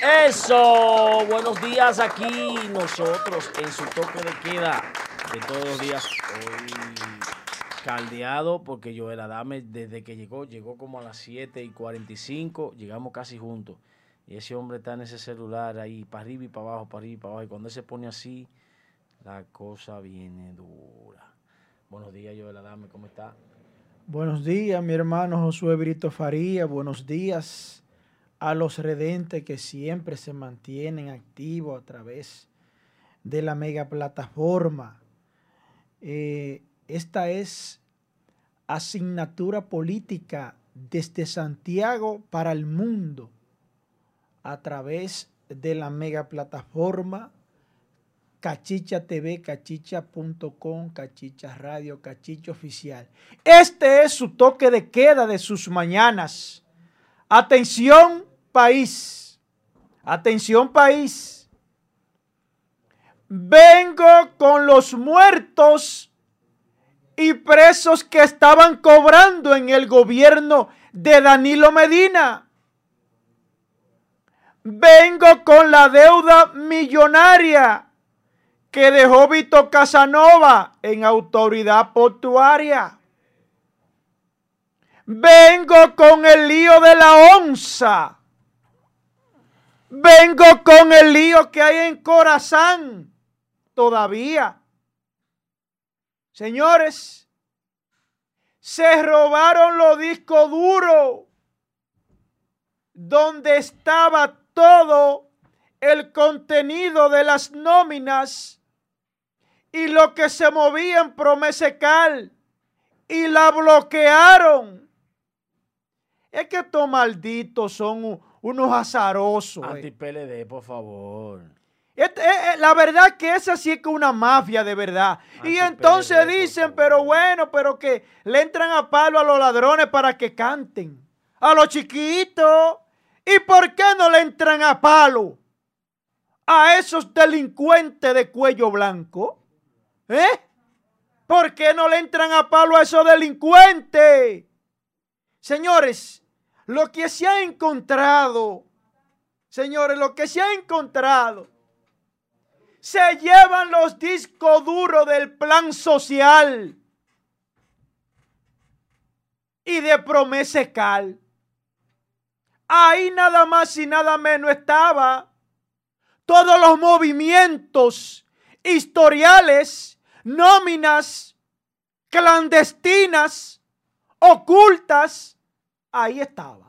Eso, buenos días aquí nosotros en su toque de queda de todos los días. Hoy caldeado porque Joel Adame desde que llegó, llegó como a las 7 y 45, llegamos casi juntos. Y ese hombre está en ese celular ahí, para arriba y para abajo, para arriba y para abajo. Y cuando él se pone así, la cosa viene dura. Buenos días, Joel Adame, ¿cómo está? Buenos días, mi hermano Josué Brito Faría. Buenos días a los redentes que siempre se mantienen activos a través de la mega plataforma. Eh, esta es asignatura política desde Santiago para el mundo a través de la mega plataforma Cachicha TV, cachicha.com, Cachicha Radio, Cachicha Oficial. Este es su toque de queda de sus mañanas. Atención país, atención país. Vengo con los muertos y presos que estaban cobrando en el gobierno de Danilo Medina. Vengo con la deuda millonaria que dejó Vito Casanova en autoridad portuaria. Vengo con el lío de la onza. Vengo con el lío que hay en Corazán todavía. Señores, se robaron los discos duros donde estaba todo el contenido de las nóminas y lo que se movía en Promesecal y la bloquearon. Es que estos malditos son unos azarosos. Eh. Anti-PLD, por favor. Este, eh, eh, la verdad que esa sí es que una mafia de verdad. y entonces dicen, pero bueno, pero que le entran a palo a los ladrones para que canten. A los chiquitos. ¿Y por qué no le entran a palo a esos delincuentes de cuello blanco? ¿Eh? ¿Por qué no le entran a palo a esos delincuentes? Señores, lo que se ha encontrado, señores, lo que se ha encontrado, se llevan los discos duros del plan social y de promesa cal. Ahí nada más y nada menos estaba todos los movimientos historiales, nóminas, clandestinas, ocultas, ahí estaban.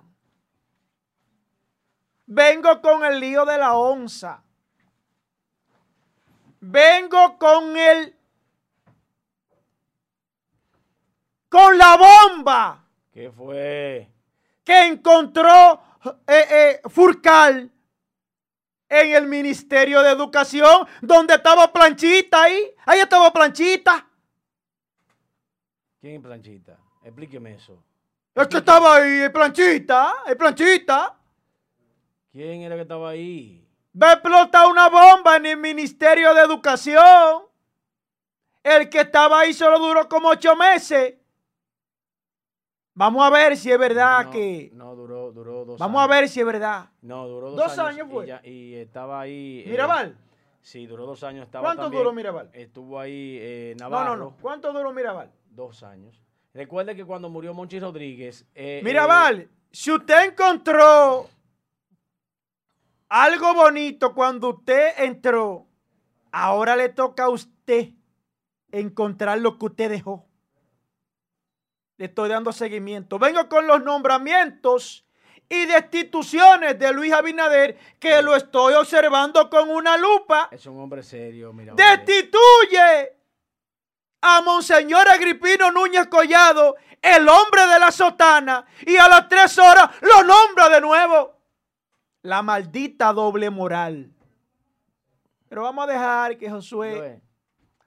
Vengo con el lío de la onza. Vengo con el... Con la bomba. ¿Qué fue? Que encontró eh, eh, Furcal en el Ministerio de Educación, donde estaba Planchita ahí. Ahí estaba Planchita. ¿Quién es Planchita? Explíqueme eso. Es que estaba ahí, el Planchita, el Planchita. ¿Quién era que estaba ahí? Va a explotar una bomba en el Ministerio de Educación. El que estaba ahí solo duró como ocho meses. Vamos a ver si es verdad que. No, duró, duró dos Vamos a ver si es verdad. No, duró dos, dos años. fue. Y, estaba ahí. Eh, ¿Mirabal? sí, duró dos años. Estaba ¿Cuánto duró Mirabal? Estuvo ahí eh, Navarro. No, no, no. ¿Cuánto duró Mirabal? Dos años. Recuerde que cuando murió Monchi Rodríguez. Eh, Mirabal, si usted encontró algo bonito cuando usted entró, ahora le toca a usted encontrar lo que usted dejó. Le estoy dando seguimiento. Vengo con los nombramientos y destituciones de Luis Abinader que lo estoy observando con una lupa. Es un hombre serio, mira. Destituye a Monseñor Agripino Núñez Collado, el hombre de la sotana, y a las tres horas lo nombra de nuevo. La maldita doble moral. Pero vamos a dejar que Josué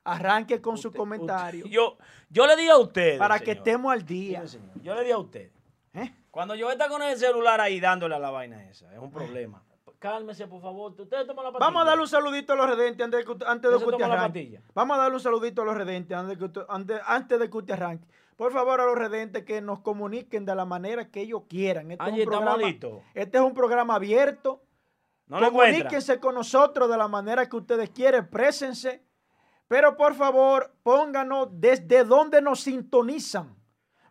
arranque con su comentario. yo, yo le di a usted. Para que estemos al día. yo le di a usted. ¿Eh? Cuando yo está con el celular ahí dándole a la vaina esa, es un problema. Cálmese, por favor. Usted toma la patilla. Vamos a darle un saludito a los redentes antes de que, antes de que usted arranque. Vamos a darle un saludito a los redentes antes de que antes, antes de que usted arranque. Por favor, a los redentes que nos comuniquen de la manera que ellos quieran. Este, es, un programa, este es un programa abierto. Comuníquense con nosotros de la manera que ustedes quieren, présense. Pero por favor, pónganos desde dónde nos sintonizan.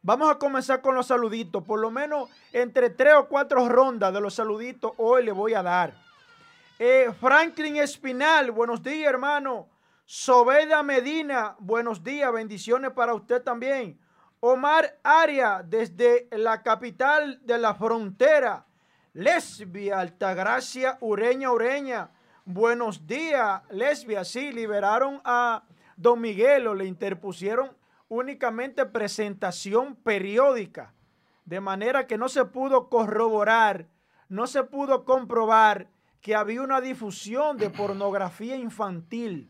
Vamos a comenzar con los saluditos. Por lo menos entre tres o cuatro rondas de los saluditos hoy le voy a dar. Eh, Franklin Espinal, buenos días, hermano. Sobeda Medina, buenos días, bendiciones para usted también. Omar Aria, desde la capital de la frontera. Lesbia, Altagracia, Ureña, Ureña. Buenos días, Lesbia. Sí, liberaron a Don Miguelo, le interpusieron únicamente presentación periódica, de manera que no se pudo corroborar, no se pudo comprobar que había una difusión de pornografía infantil,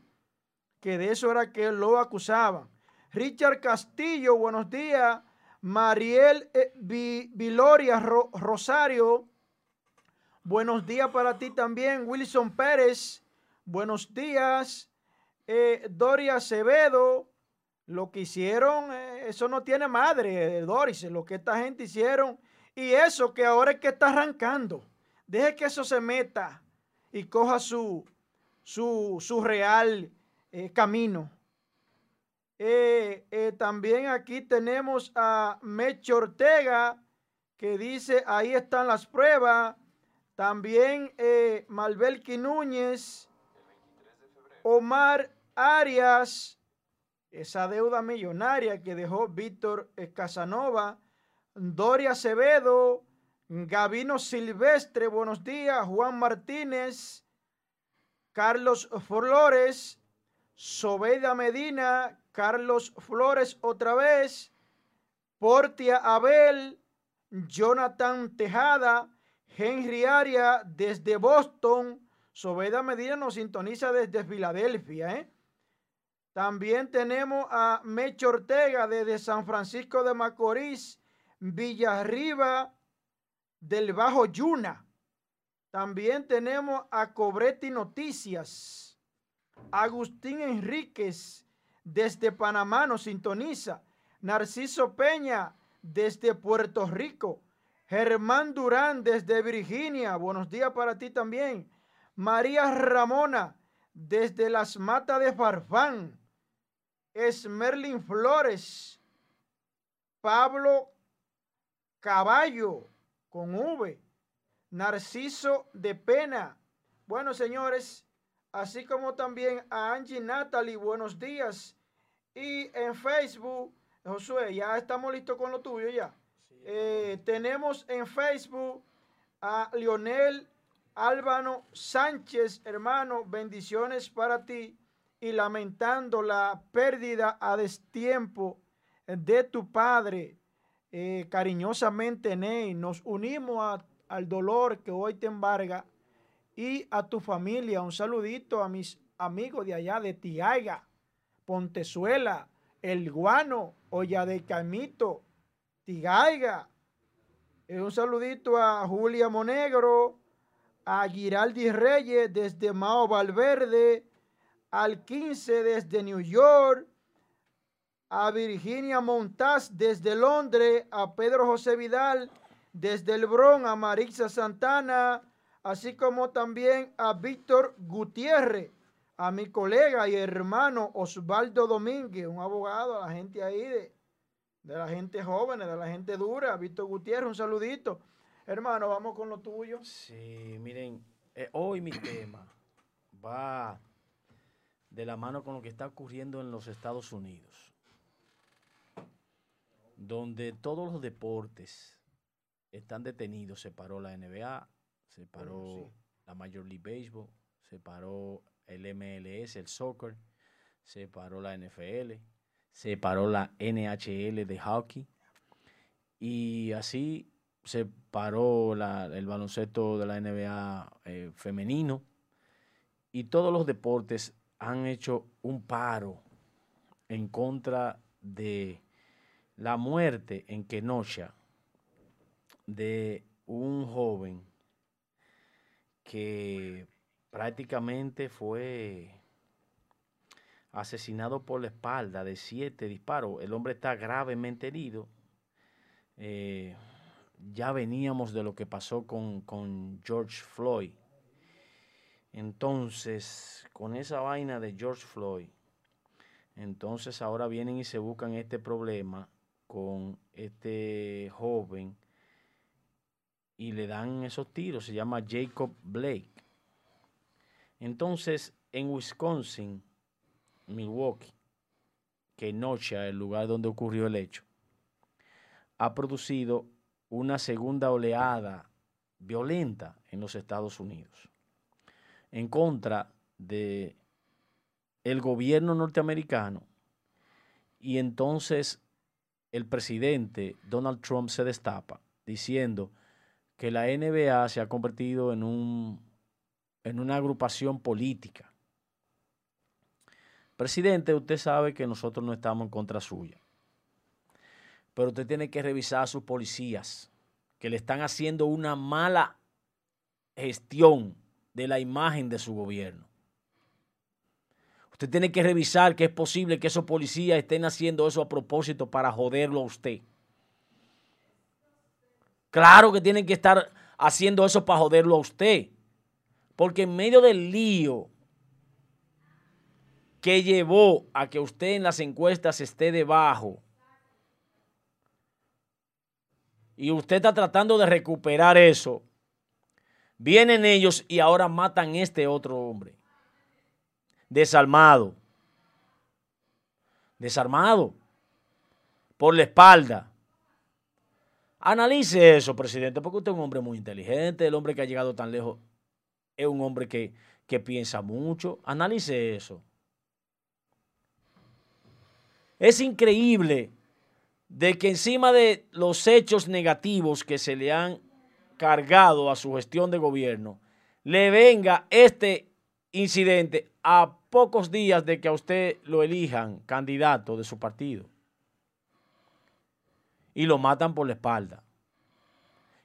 que de eso era que lo acusaban. Richard Castillo, buenos días. Mariel eh, Viloria Rosario, buenos días para ti también. Wilson Pérez, buenos días. Eh, Doria Acevedo, lo que hicieron, eh, eso no tiene madre, Doris, lo que esta gente hicieron. Y eso que ahora es que está arrancando. Deje que eso se meta y coja su, su, real camino. Eh, eh, también aquí tenemos a Mecho Ortega que dice, ahí están las pruebas. También eh, Malbelki Núñez, Omar Arias, esa deuda millonaria que dejó Víctor Casanova, Doria Acevedo, Gavino Silvestre, buenos días, Juan Martínez, Carlos Flores, Sobeda Medina, Carlos Flores otra vez, Portia Abel, Jonathan Tejada, Henry Aria desde Boston, Sobeda Medina nos sintoniza desde Filadelfia. ¿eh? También tenemos a Mecho Ortega desde San Francisco de Macorís, Villarriba del Bajo Yuna. También tenemos a Cobretti Noticias, Agustín Enríquez desde Panamá nos sintoniza. Narciso Peña desde Puerto Rico. Germán Durán desde Virginia. Buenos días para ti también. María Ramona desde las matas de Farfán. Esmerlin Flores. Pablo Caballo con V. Narciso de Pena. Bueno, señores, así como también a Angie Natalie, buenos días. Y en Facebook, Josué, ya estamos listos con lo tuyo ya. Eh, tenemos en Facebook a Lionel Álvaro Sánchez, hermano, bendiciones para ti y lamentando la pérdida a destiempo de tu padre. Eh, cariñosamente, Ney, nos unimos al dolor que hoy te embarga y a tu familia. Un saludito a mis amigos de allá de Tiaiga, Pontezuela, El Guano, Olla de Camito, Tigaiga. Eh, un saludito a Julia Monegro, a Giraldi Reyes desde Mao Valverde, al 15 desde New York, a Virginia Montaz desde Londres, a Pedro José Vidal desde El Bron, a Marisa Santana, así como también a Víctor Gutiérrez, a mi colega y hermano Osvaldo Domínguez, un abogado, a la gente ahí de, de la gente joven, de la gente dura, Víctor Gutiérrez, un saludito. Hermano, vamos con lo tuyo. Sí, miren, eh, hoy mi tema va de la mano con lo que está ocurriendo en los Estados Unidos, donde todos los deportes están detenidos. Se paró la NBA, se paró la Major League Baseball, se paró el MLS, el soccer, se paró la NFL, se paró la NHL de hockey y así se paró el baloncesto de la NBA eh, femenino y todos los deportes han hecho un paro en contra de la muerte en Kenosha de un joven que prácticamente fue asesinado por la espalda de siete disparos. El hombre está gravemente herido. Eh, ya veníamos de lo que pasó con, George Floyd. Entonces, con esa vaina de George Floyd, entonces ahora vienen y se buscan este problema con este joven y le dan esos tiros, se llama Jacob Blake. Entonces, en Wisconsin, Milwaukee, Kenosha, el lugar donde ocurrió el hecho, ha producido una segunda oleada violenta en los Estados Unidos en contra de el gobierno norteamericano y entonces el presidente Donald Trump se destapa diciendo que la NBA se ha convertido en un en una agrupación política. Presidente, usted sabe que nosotros no estamos en contra suya. Pero usted tiene que revisar a sus policías que le están haciendo una mala gestión de la imagen de su gobierno. Usted tiene que revisar que es posible que esos policías estén haciendo eso a propósito para joderlo a usted. Claro que tienen que estar haciendo eso para joderlo a usted. Porque en medio del lío que llevó a que usted en las encuestas esté debajo y usted está tratando de recuperar eso, vienen ellos y ahora matan a este otro hombre desarmado. Desarmado. Por la espalda. Analice eso, presidente, porque usted es un hombre muy inteligente, el hombre que ha llegado tan lejos es un hombre que, que piensa mucho. Analice eso. Es increíble de que encima de los hechos negativos que se le han cargado a su gestión de gobierno, le venga este incidente a pocos días de que a usted lo elijan candidato de su partido. Y lo matan por la espalda.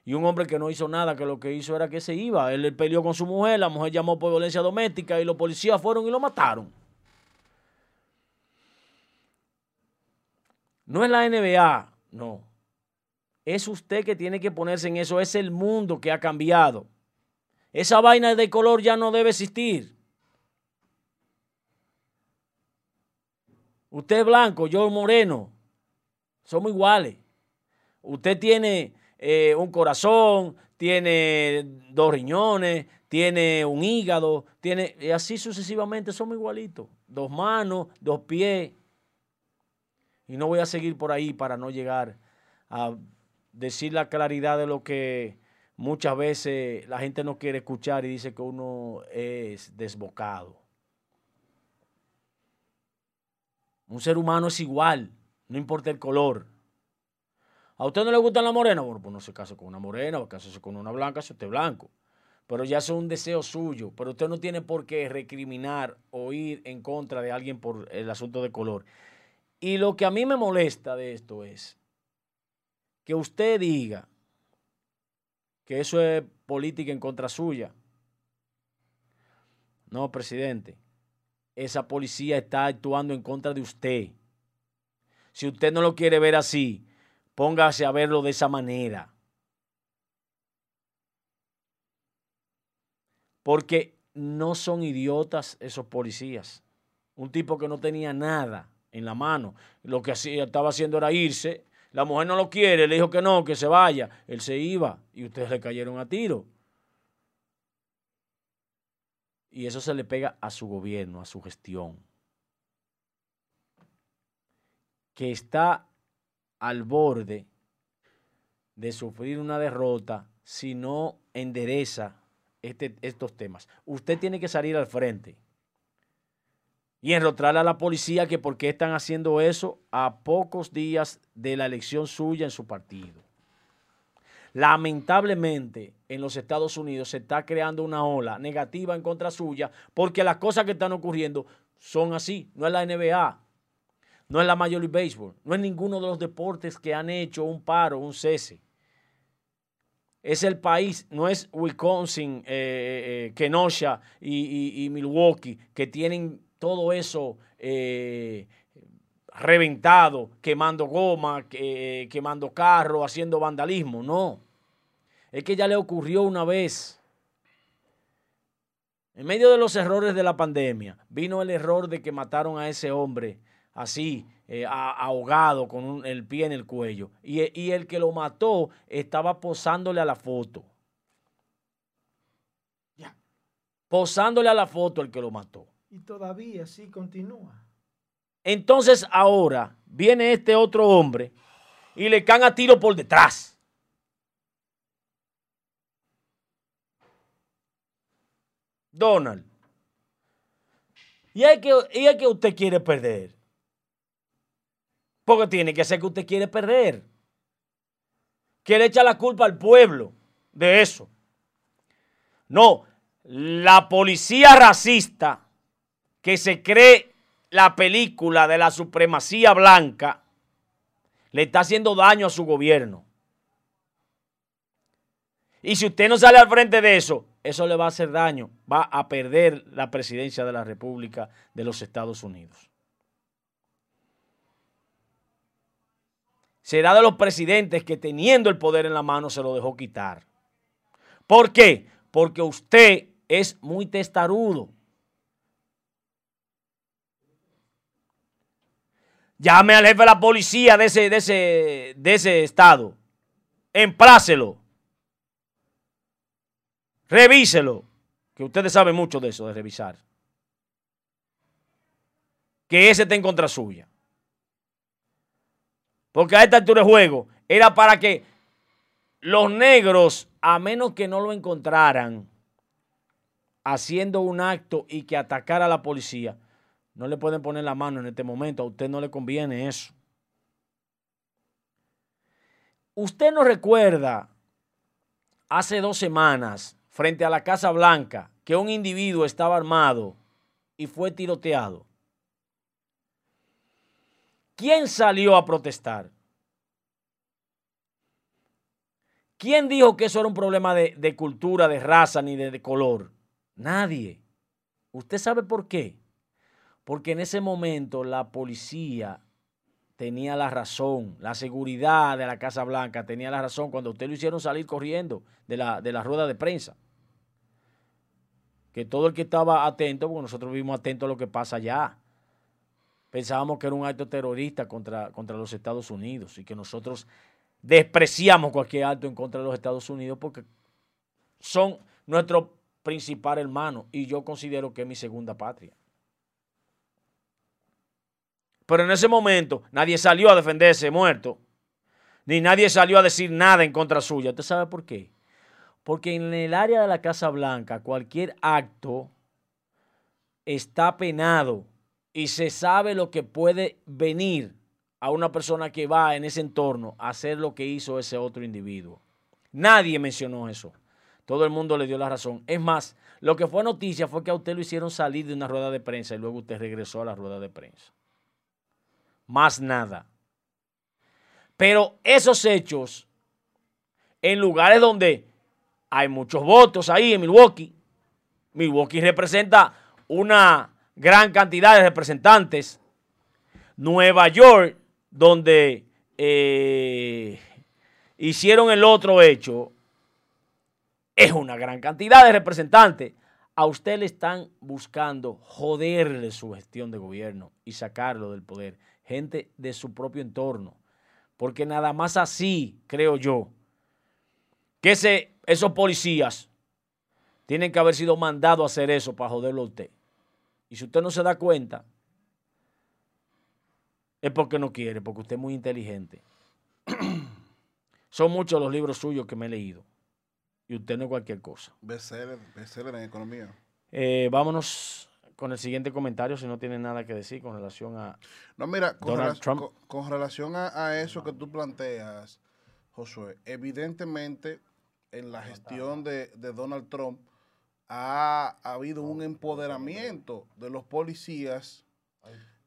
Y un hombre que no hizo nada, que lo que hizo era que se iba. Él peleó con su mujer, la mujer llamó por violencia doméstica y los policías fueron y lo mataron. No es la NBA, no. Es usted que tiene que ponerse en eso. Es el mundo que ha cambiado. Esa vaina de color ya no debe existir. Usted es blanco, yo moreno. Somos iguales. Usted tiene eh, un corazón, tiene dos riñones, tiene un hígado, tiene, y así sucesivamente somos igualitos. Dos manos, dos pies. Y no voy a seguir por ahí para no llegar a decir la claridad de lo que muchas veces la gente no quiere escuchar y dice que uno es desbocado. Un ser humano es igual, no importa el color. ¿A usted no le gusta la morena? Bueno, pues no se case con una morena, o casarse con una blanca si usted es blanco. Pero ya es un deseo suyo. Pero usted no tiene por qué recriminar o ir en contra de alguien por el asunto de color. Y lo que a mí me molesta de esto es que usted diga que eso es política en contra suya. No, presidente esa policía está actuando en contra de usted. Si usted no lo quiere ver así, póngase a verlo de esa manera. Porque no son idiotas esos policías. Un tipo que no tenía nada en la mano. Lo que estaba haciendo era irse. La mujer no lo quiere, le dijo que no, que se vaya. Él se iba y ustedes le cayeron a tiro. Y eso se le pega a su gobierno, a su gestión, que está al borde de sufrir una derrota si no endereza este, estos temas. Usted tiene que salir al frente y enrotrarle a la policía que por qué están haciendo eso a pocos días de la elección suya en su partido. Lamentablemente, en los Estados Unidos se está creando una ola negativa en contra suya porque las cosas que están ocurriendo son así. No es la NBA, no es la Major League Baseball, no es ninguno de los deportes que han hecho un paro, un cese. Es el país, no es Wisconsin, eh, eh, eh, Kenosha y, Milwaukee, que tienen todo eso reventado, quemando goma, quemando carro, haciendo vandalismo. No. Es que ya le ocurrió una vez En medio de los errores de la pandemia, vino el error de que mataron a ese hombre así, eh, ahogado, con el pie en el cuello. Y, y, el que lo mató estaba posándole a la foto. Posándole a la foto el que lo mató. Y todavía sí continúa. Entonces ahora viene este otro hombre y le caen a tiro por detrás. Donald. Y es que, y es que usted quiere perder. Porque tiene que ser que usted quiere perder. Quiere echar la culpa al pueblo de eso. No, la policía racista que se cree la película de la supremacía blanca le está haciendo daño a su gobierno. Y si usted no sale al frente de eso, eso le va a hacer daño. Va a perder la presidencia de la República de los Estados Unidos. Será de los presidentes que teniendo el poder en la mano se lo dejó quitar. ¿Por qué? Porque usted es muy testarudo. Llame al jefe de la policía de ese, de ese, de ese estado. Emplácelo. Revíselo. Que ustedes saben mucho de eso, de revisar. Que ese esté en contra suya. Porque a esta altura de juego era para que los negros, a menos que no lo encontraran haciendo un acto y que atacara a la policía, no le pueden poner la mano en este momento. A usted no le conviene eso. Usted no recuerda hace dos semanas, frente a la Casa Blanca, que un individuo estaba armado y fue tiroteado. ¿Quién salió a protestar? ¿Quién dijo que eso era un problema de, cultura, de raza, ni de color? Nadie. ¿Usted sabe por qué? Porque en ese momento la policía tenía la razón, la seguridad de la Casa Blanca tenía la razón cuando usted lo hicieron salir corriendo de la, de rueda de prensa. Que todo el que estaba atento, porque nosotros vimos atentos a lo que pasa allá, pensábamos que era un acto terrorista contra, contra los Estados Unidos y que nosotros despreciamos cualquier acto en contra de los Estados Unidos porque son nuestro principal hermano y yo considero que es mi segunda patria. Pero en ese momento nadie salió a defenderse muerto, ni nadie salió a decir nada en contra suya. ¿Usted sabe por qué? Porque en el área de la Casa Blanca cualquier acto está penado y se sabe lo que puede venir a una persona que va en ese entorno a hacer lo que hizo ese otro individuo. Nadie mencionó eso. Todo el mundo le dio la razón. Es más, lo que fue noticia fue que a usted lo hicieron salir de una rueda de prensa y luego usted regresó a la rueda de prensa más nada. Pero esos hechos, en lugares donde hay muchos votos ahí en Milwaukee, Milwaukee representa una gran cantidad de representantes. Nueva York, donde eh, hicieron el otro hecho, es una gran cantidad de representantes. A usted le están buscando joderle su gestión de gobierno y sacarlo del poder gente de su propio entorno. Porque nada más así, creo yo, que ese, esos policías tienen que haber sido mandados a hacer eso para joderlo a usted. Y si usted no se da cuenta, es porque no quiere, porque usted es muy inteligente. Son muchos los libros suyos que me he leído. Y usted no es cualquier cosa. Bestseller, bestseller en economía. Eh, vámonos con el siguiente comentario si no tiene nada que decir con relación a no mira con, relación, Con, relación a, eso que tú planteas Josué evidentemente en la gestión de, Donald Trump ha, habido un empoderamiento de los policías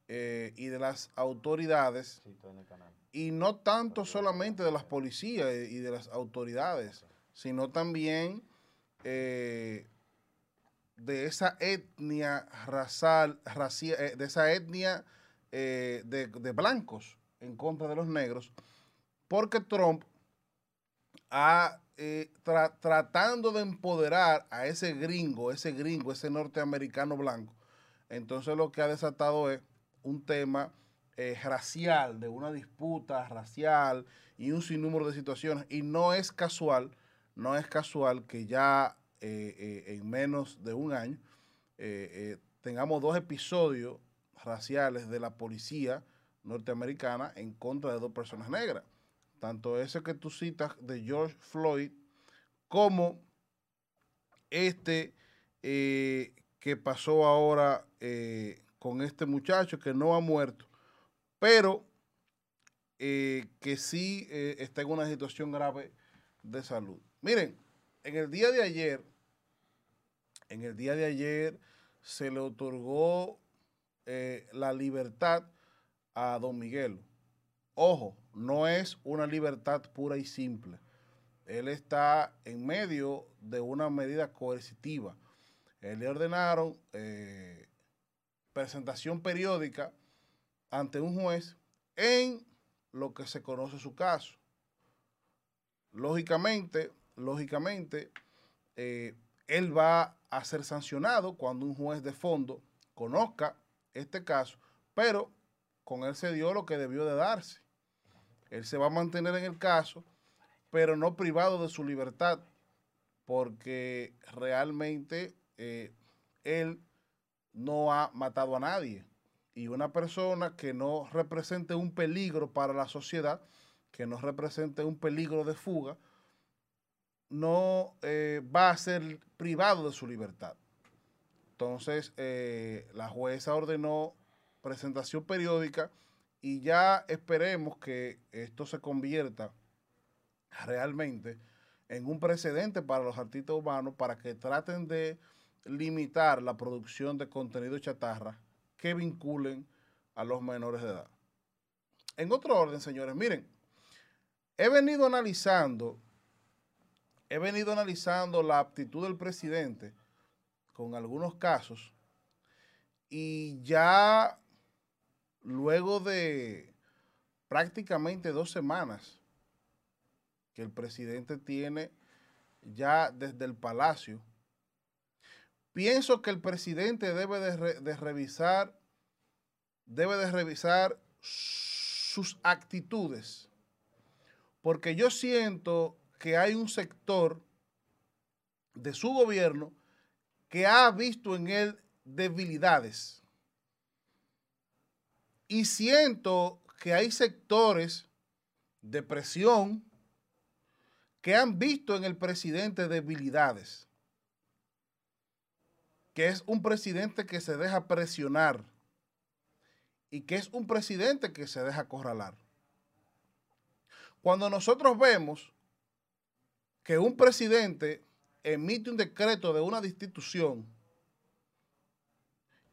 eh, y de las autoridades y no tanto solamente de las policías y de las autoridades sino también eh, de esa etnia racial, eh, de esa etnia eh, de, blancos en contra de los negros, porque Trump ha eh, tratando de empoderar a ese gringo, ese gringo, ese norteamericano blanco. Entonces lo que ha desatado es un tema racial, de una disputa racial y un sinnúmero de situaciones. Y no es casual, no es casual que ya eh, en menos de un año tengamos dos episodios raciales de la policía norteamericana en contra de dos personas negras tanto ese que tú citas de George Floyd como este eh, que pasó ahora eh, con este muchacho que no ha muerto, pero eh, que sí está en una situación grave de salud. Miren, en el día de ayer, en el día de ayer se le otorgó la libertad a don Miguel. Ojo, no es una libertad pura y simple. Él está en medio de una medida coercitiva. Él le ordenaron eh, presentación periódica ante un juez en lo que se conoce su caso. Lógicamente, lógicamente, eh, él va a ser sancionado cuando un juez de fondo conozca este caso, pero con él se dio lo que debió de darse. Él se va a mantener en el caso, pero no privado de su libertad, porque realmente eh, él no ha matado a nadie. Y una persona que no represente un peligro para la sociedad, que no represente un peligro de fuga, no eh, va a ser privado de su libertad. Entonces, eh, la jueza ordenó presentación periódica y ya esperemos que esto se convierta realmente en un precedente para los artistas humanos para que traten de limitar la producción de contenido chatarra que vinculen a los menores de edad. En otro orden, señores, miren, he venido analizando, he venido analizando la aptitud del presidente con algunos casos y ya luego de prácticamente dos semanas que el presidente tiene ya desde el palacio, pienso que el presidente debe de, revisar, debe de revisar sus actitudes, porque yo siento que hay un sector de su gobierno que ha visto en él debilidades y siento que hay sectores de presión que han visto en el presidente debilidades. Que es un presidente que se deja presionar y que es un presidente que se deja acorralar. Cuando nosotros vemos que un presidente emite un decreto de una destitución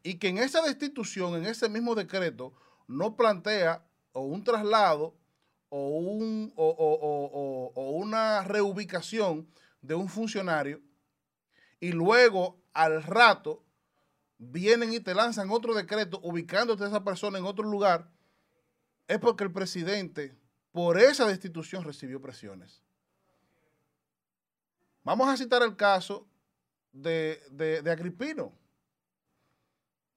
y que en esa destitución, en ese mismo decreto, no plantea o un traslado o, un, o, una reubicación de un funcionario y luego al rato vienen y te lanzan otro decreto ubicándote a esa persona en otro lugar, es porque el presidente por esa destitución recibió presiones. Vamos a citar el caso de, de Agripino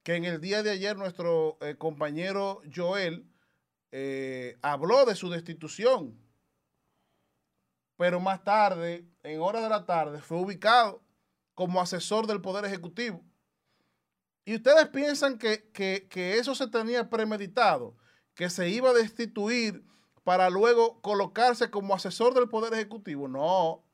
que en el día de ayer nuestro eh, compañero Joel eh, habló de su destitución, pero más tarde, en horas de la tarde, fue ubicado como asesor del Poder Ejecutivo. Y ustedes piensan que, que eso se tenía premeditado, que se iba a destituir para luego colocarse como asesor del Poder Ejecutivo. No.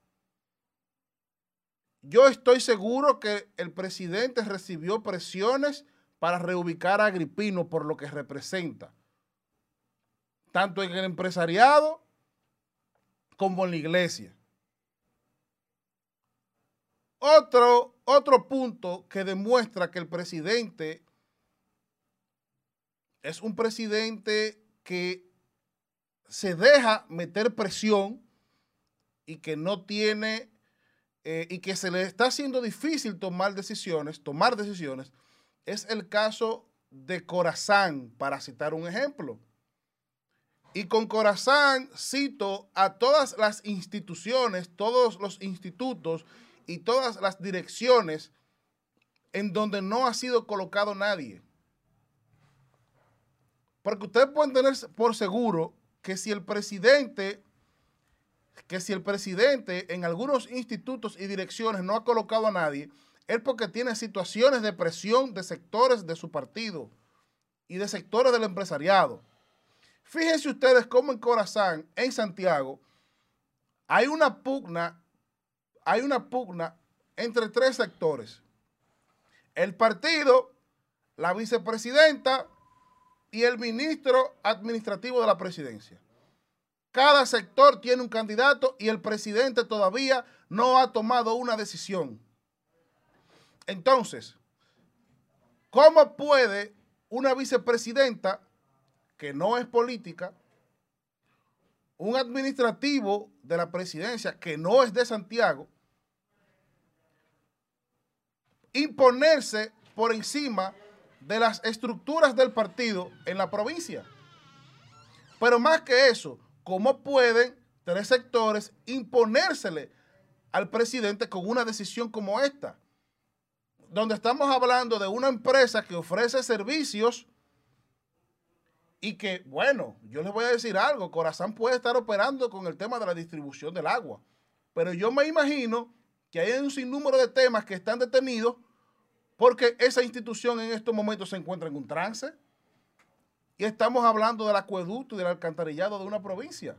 Yo estoy seguro que el presidente recibió presiones para reubicar a Agripino por lo que representa, tanto en el empresariado como en la iglesia. Otro, otro punto que demuestra que el presidente es un presidente que se deja meter presión y que no tiene eh, y que se le está haciendo difícil tomar decisiones, tomar decisiones es el caso de Corazán, para citar un ejemplo. Y con corazón cito a todas las instituciones, todos los institutos y todas las direcciones en donde no ha sido colocado nadie. Porque ustedes pueden tener por seguro que si el presidente, que si el presidente en algunos institutos y direcciones no ha colocado a nadie, es porque tiene situaciones de presión de sectores de su partido y de sectores del empresariado. Fíjense ustedes cómo en Corazán, en Santiago, hay una pugna, hay una pugna entre tres sectores. El partido, la vicepresidenta y el ministro administrativo de la presidencia. Cada sector tiene un candidato y el presidente todavía no ha tomado una decisión. Entonces, ¿cómo puede una vicepresidenta que no es política, un administrativo de la presidencia que no es de Santiago, imponerse por encima de las estructuras del partido en la provincia. Pero más que eso, ¿cómo pueden tres sectores imponérsele al presidente con una decisión como esta? Donde estamos hablando de una empresa que ofrece servicios y que, bueno, yo les voy a decir algo, Corazán puede estar operando con el tema de la distribución del agua, pero yo me imagino que hay un sinnúmero de temas que están detenidos porque esa institución en estos momentos se encuentra en un trance. Y estamos hablando del acueducto y del alcantarillado de una provincia.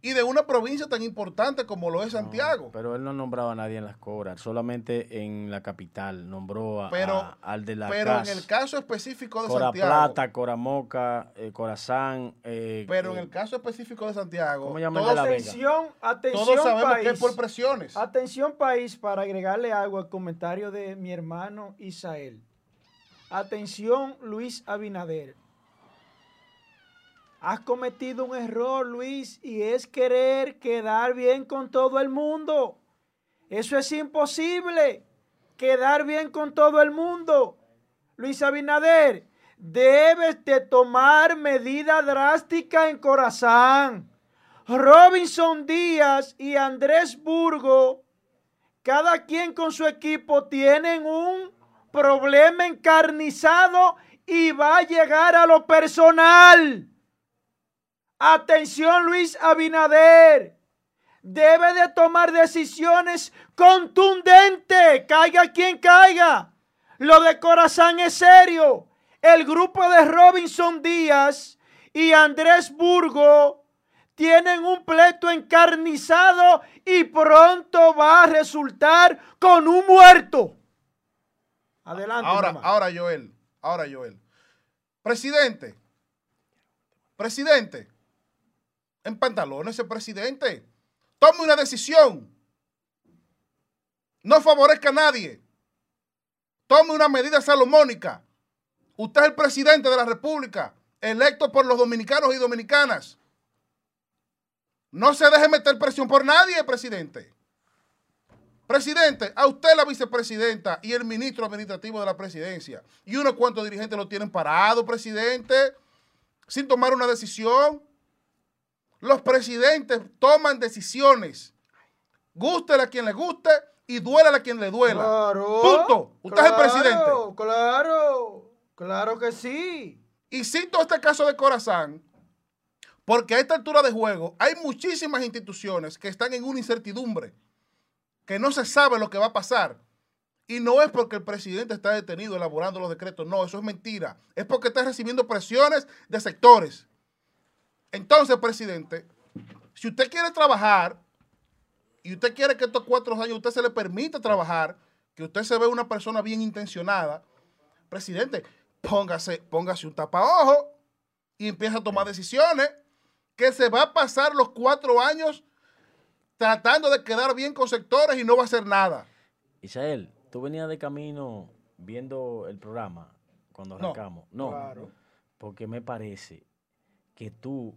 Y de una provincia tan importante como lo es Santiago. pero él no nombraba a nadie en las cobras, solamente en la capital nombró a, al de la Pero en el caso específico de Cora Santiago. Plata, Coramoca, eh, Corazán. Eh, pero en eh, el caso específico de Santiago. ¿Cómo llama todos, la atención, atención, todos sabemos país, que es por presiones. Atención, país, para agregarle algo al comentario de mi hermano Isael. Atención, Luis Abinader. Has cometido un error, Luis, y es querer quedar bien con todo el mundo. Eso es imposible. Quedar bien con todo el mundo. Luis Abinader, debes de tomar medida drástica en Corazán. Robinson Díaz y Andrés Burgo, cada quien con su equipo, tienen un problema encarnizado y va a llegar a lo personal. Atención Luis Abinader. Debe de tomar decisiones contundentes. Caiga quien caiga. Lo de Corazán es serio. El grupo de Robinson Díaz y Andrés Burgo tienen un pleito encarnizado y pronto va a resultar con un muerto. Adelante. Ahora, ahora Joel, ahora Joel. Presidente, presidente, en pantalones ese presidente. Tome una decisión. No favorezca a nadie. Tome una medida salomónica. Usted es el presidente de la República, electo por los dominicanos y dominicanas. No se deje meter presión por nadie, presidente. Presidente, a usted la vicepresidenta y el ministro administrativo de la presidencia y unos cuantos dirigentes lo tienen parado, presidente, sin tomar una decisión. Los presidentes toman decisiones. Gústele a quien le guste y duele a quien le duela. Claro. Punto. Usted es el presidente. Claro, claro que sí. Y cito este caso de Corazán, porque a esta altura de juego hay muchísimas instituciones que están en una incertidumbre, que no se sabe lo que va a pasar. Y no es porque el presidente está detenido elaborando los decretos, no, eso es mentira. Es porque está recibiendo presiones de sectores. Entonces, presidente, si usted quiere trabajar y usted quiere que estos cuatro años usted se le permita trabajar, que usted se ve una persona bien intencionada, presidente, póngase, póngase un tapaojo y empieza a tomar decisiones que se va a pasar los cuatro años tratando de quedar bien con sectores y no va a hacer nada. Isael, tú venías de camino viendo el programa cuando arrancamos. No, porque me parece que tú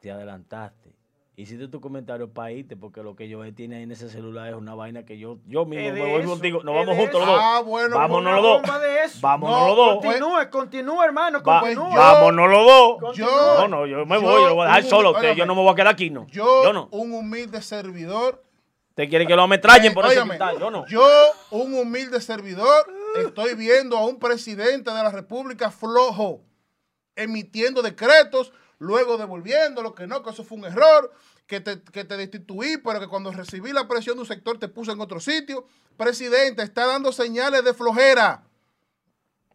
te adelantaste hiciste tu comentario para irte, porque lo que yo tiene ahí en ese celular es una vaina que yo, yo mismo me voy contigo. Nos vamos juntos los dos. Ah, bueno, vámonos los dos. Vámonos los dos. Continúe, continúe, hermano. Continúe. vámonos los dos. Yo, no, no, yo me voy, yo lo voy a dejar solo. usted, yo no me voy a quedar aquí, no. Yo, no. un humilde servidor. ¿Te quiere que lo ametrallen por ese Yo no. Yo, un humilde servidor, estoy viendo a un presidente de la República flojo emitiendo decretos luego devolviéndolo, que no, que eso fue un error, que te, que te destituí, pero que cuando recibí la presión de un sector te puse en otro sitio. Presidente, está dando señales de flojera.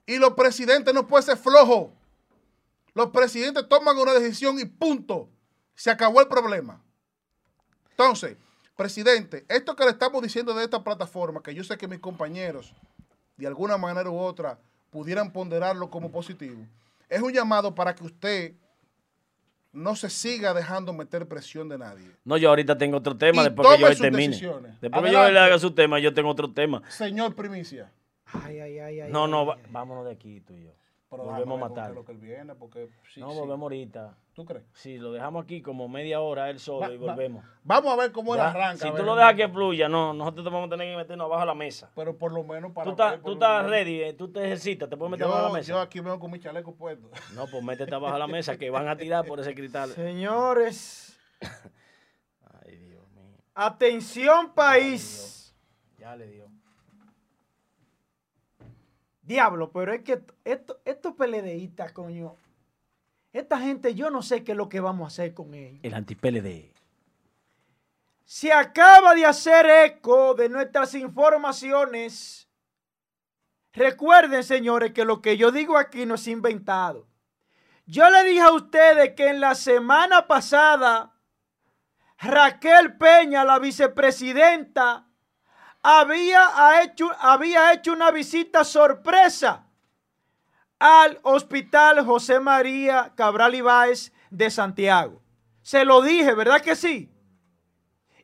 Y los presidentes no pueden ser flojos. Los presidentes toman una decisión y punto. Se acabó el problema. Entonces, presidente, esto que le estamos diciendo de esta plataforma, que yo sé que mis compañeros, de alguna manera u otra, pudieran ponderarlo como positivo, es un llamado para que usted no se siga dejando meter presión de nadie. No, yo ahorita tengo otro tema después que yo termine. Después que yo le haga su tema, yo tengo otro tema. Señor Primicia. Ay, ay, ay, no, no, vámonos de aquí tú y yo. Volvemos a matar. Lo que él viene porque, no, volvemos ahorita. ¿Tú crees? Sí, lo dejamos aquí como media hora él solo y volvemos. vamos a ver cómo él arranca. Si tú lo dejas que fluya, no, nosotros te vamos a tener que meternos abajo de la mesa. Pero por lo menos para. Tú, estás, tú estás ready, eh, tú te ejercitas, te puedes meter abajo de la mesa. Yo aquí veo con mi chaleco puesto. No, pues métete abajo de la mesa que van a tirar por ese cristal. Señores. Ay, Dios mío. Atención, país. Ya le dio. Diablo, pero es que estos esto PLDistas, coño esta gente, yo no sé qué es lo que vamos a hacer con ellos. El anti-PLD. Se acaba de hacer eco de nuestras informaciones. Recuerden, señores, que lo que yo digo aquí no es inventado. Yo le dije a ustedes que en la semana pasada, Raquel Peña, la vicepresidenta, había hecho, había hecho una visita sorpresa al Hospital José María Cabral Ibáez de Santiago. Se lo dije, ¿verdad que sí?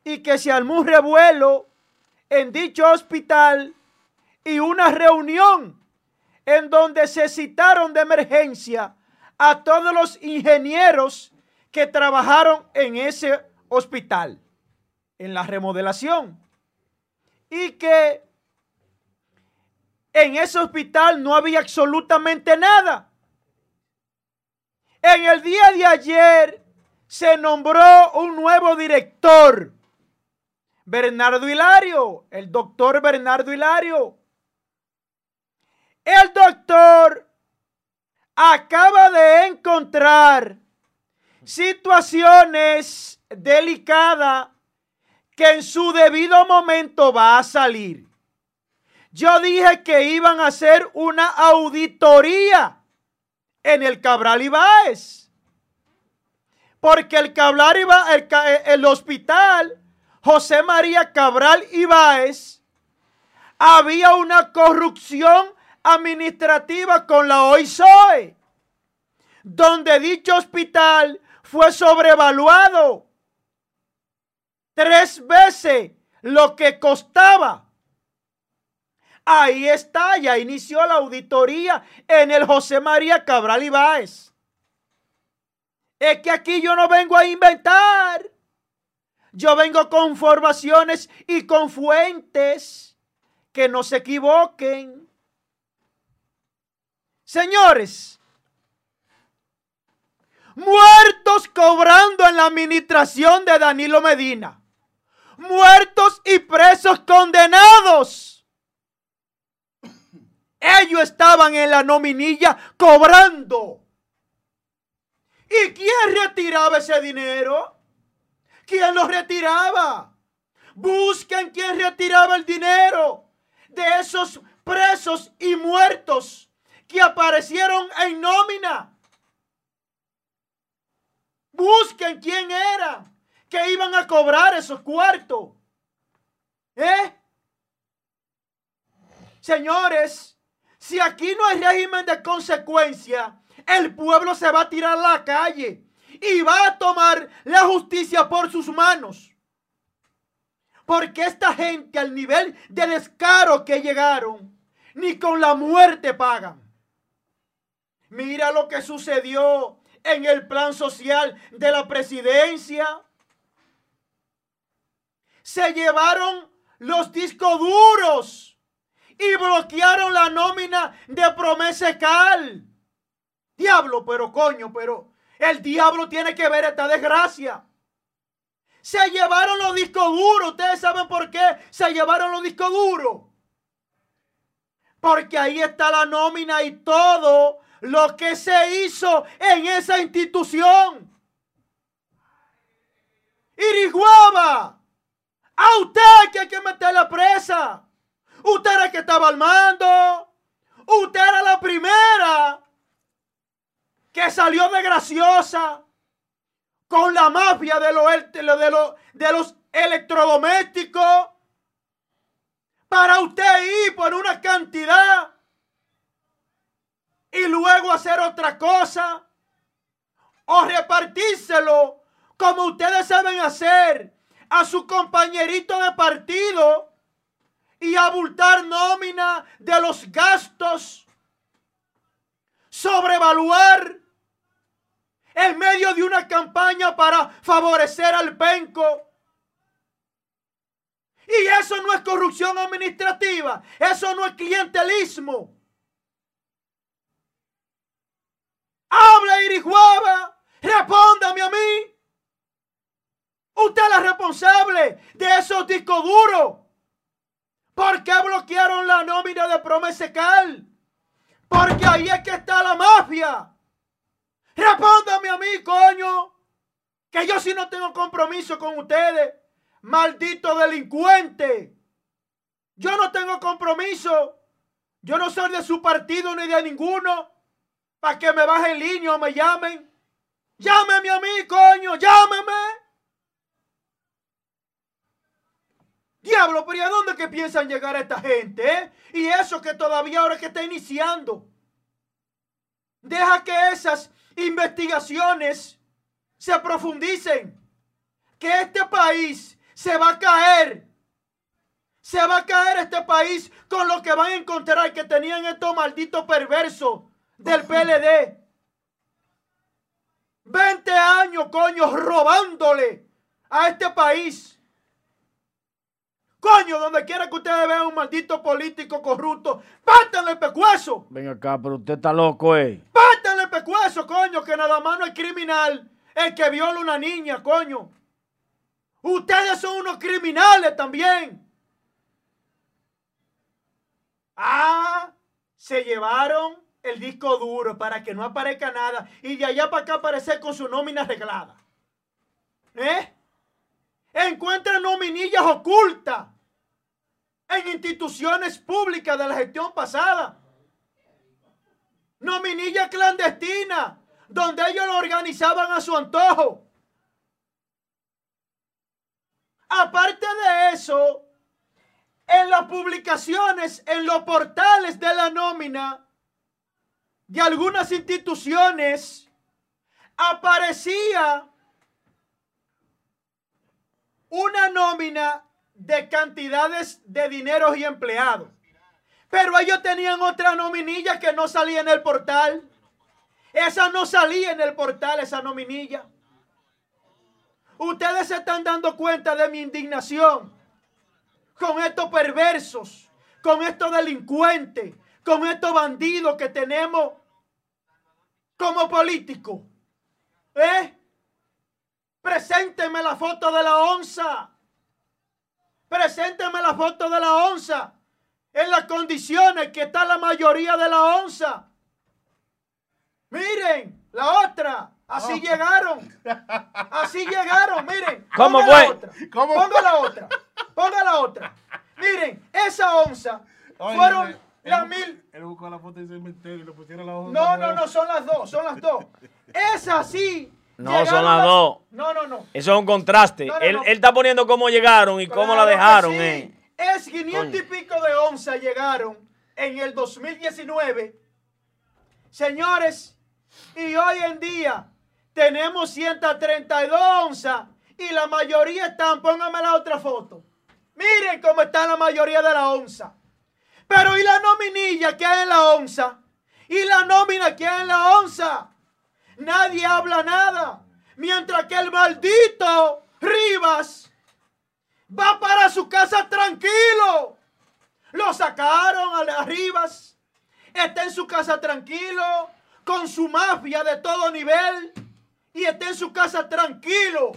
Y que se armó un revuelo en dicho hospital y una reunión en donde se citaron de emergencia a todos los ingenieros que trabajaron en ese hospital, en la remodelación. Y que en ese hospital no había absolutamente nada. En el día de ayer se nombró un nuevo director, Bernardo Hilario, el doctor Bernardo Hilario. El doctor acaba de encontrar situaciones delicadas que en su debido momento va a salir. Yo dije que iban a hacer una auditoría en el Cabral Ibáez. Porque el Cabral Ibáez, el, hospital José María Cabral Ibáez, había una corrupción administrativa con la OISOE, donde dicho hospital fue sobrevaluado tres veces lo que costaba. Ahí está, ya inició la auditoría en el José María Cabral Ibáez. Es que aquí yo no vengo a inventar. Yo vengo con formaciones y con fuentes que no se equivoquen. Señores, muertos cobrando en la administración de Danilo Medina. Muertos y presos condenados ellos estaban en la nominilla cobrando. ¿Y quién retiraba ese dinero? ¿Quién lo retiraba? Busquen quién retiraba el dinero de esos presos y muertos que aparecieron en nómina. Busquen quién era que iban a cobrar esos cuartos. ¿Eh? Señores, si aquí no hay régimen de consecuencia, el pueblo se va a tirar a la calle y va a tomar la justicia por sus manos. Porque esta gente al nivel de descaro que llegaron, ni con la muerte pagan. Mira lo que sucedió en el plan social de la presidencia. Se llevaron los discos duros y bloquearon la nómina de promesa cal. Diablo, pero coño, pero el diablo tiene que ver esta desgracia. Se llevaron los discos duros. Ustedes saben por qué se llevaron los discos duros. Porque ahí está la nómina y todo lo que se hizo en esa institución. Iriguaba. A usted que hay que meter la presa. Usted era el que estaba al mando. Usted era la primera que salió de graciosa con la mafia de, de, de los electrodomésticos para usted ir por una cantidad y luego hacer otra cosa o repartírselo como ustedes saben hacer a su compañerito de partido y abultar nómina de los gastos, sobrevaluar en medio de una campaña para favorecer al penco y eso no es corrupción administrativa. Eso no es clientelismo. Habla Irijuaba. Respóndame a mí. Usted es la responsable de esos discos duros. ¿Por qué bloquearon la nómina de Promesecal? Porque ahí es que está la mafia. Respóndame a mí, coño. Que yo sí no tengo compromiso con ustedes maldito delincuente. Yo no tengo compromiso. Yo no soy de su partido ni de ninguno. Para que me bajen línea o me llamen. Llámeme a mí, coño, llámeme. Diablo, pero ¿y a dónde que piensan llegar esta gente? Eh? Y eso que todavía ahora que está iniciando. Deja que esas investigaciones se profundicen. Que este país se va a caer. Se va a caer este país con lo que van a encontrar que tenían estos malditos perversos del PLD. 20 años, coño, robándole a este país. Coño, donde quiera que ustedes vean un maldito político corrupto, pártanle el pecueso. Ven acá, pero usted está loco, eh. Pártanle el pecueso, coño, que nada más no es criminal el que viola una niña, coño. Ustedes son unos criminales también. Ah, se llevaron el disco duro para que no aparezca nada y de allá para acá aparecer con su nómina arreglada. ¿Eh? Encuentran nominillas ocultas en instituciones públicas de la gestión pasada. Nominillas clandestinas donde ellos lo organizaban a su antojo. Aparte de eso, en las publicaciones, en los portales de la nómina de algunas instituciones, aparecía una nómina de cantidades de dinero y empleados. Pero ellos tenían otra nominilla que no salía en el portal. Esa no salía en el portal, esa nominilla. Ustedes se están dando cuenta de mi indignación con estos perversos, con estos delincuentes, con estos bandidos que tenemos como políticos. ¿Eh? La foto de la onza. Presénteme la foto de la onza. En las condiciones que está la mayoría de la onza. Miren, la otra. Así llegaron. Así llegaron. Miren. ¿Cómo fue? Ponga la otra. Ponga la otra. Miren, esa onza fueron las mil. Él buscó la foto de cementerio y le pusieron la onza. No, no, no, son las dos, son las dos. Esa sí. No, son las dos. No, no, no. Eso es un contraste. él, él, está poniendo cómo llegaron y cómo la dejaron. Eh. Es 500 y pico de onza llegaron en el 2019. Señores, y hoy en día tenemos 132 onzas y la mayoría están, póngame la otra foto. Miren cómo está la mayoría de la onza. Pero ¿y la nominilla que hay en la onza? ¿Y la nómina que hay en la onza? Nadie habla nada. Mientras que el maldito Rivas Va para su casa tranquilo. Lo sacaron a arriba. Está en su casa tranquilo. Con su mafia de todo nivel. Y está en su casa tranquilo.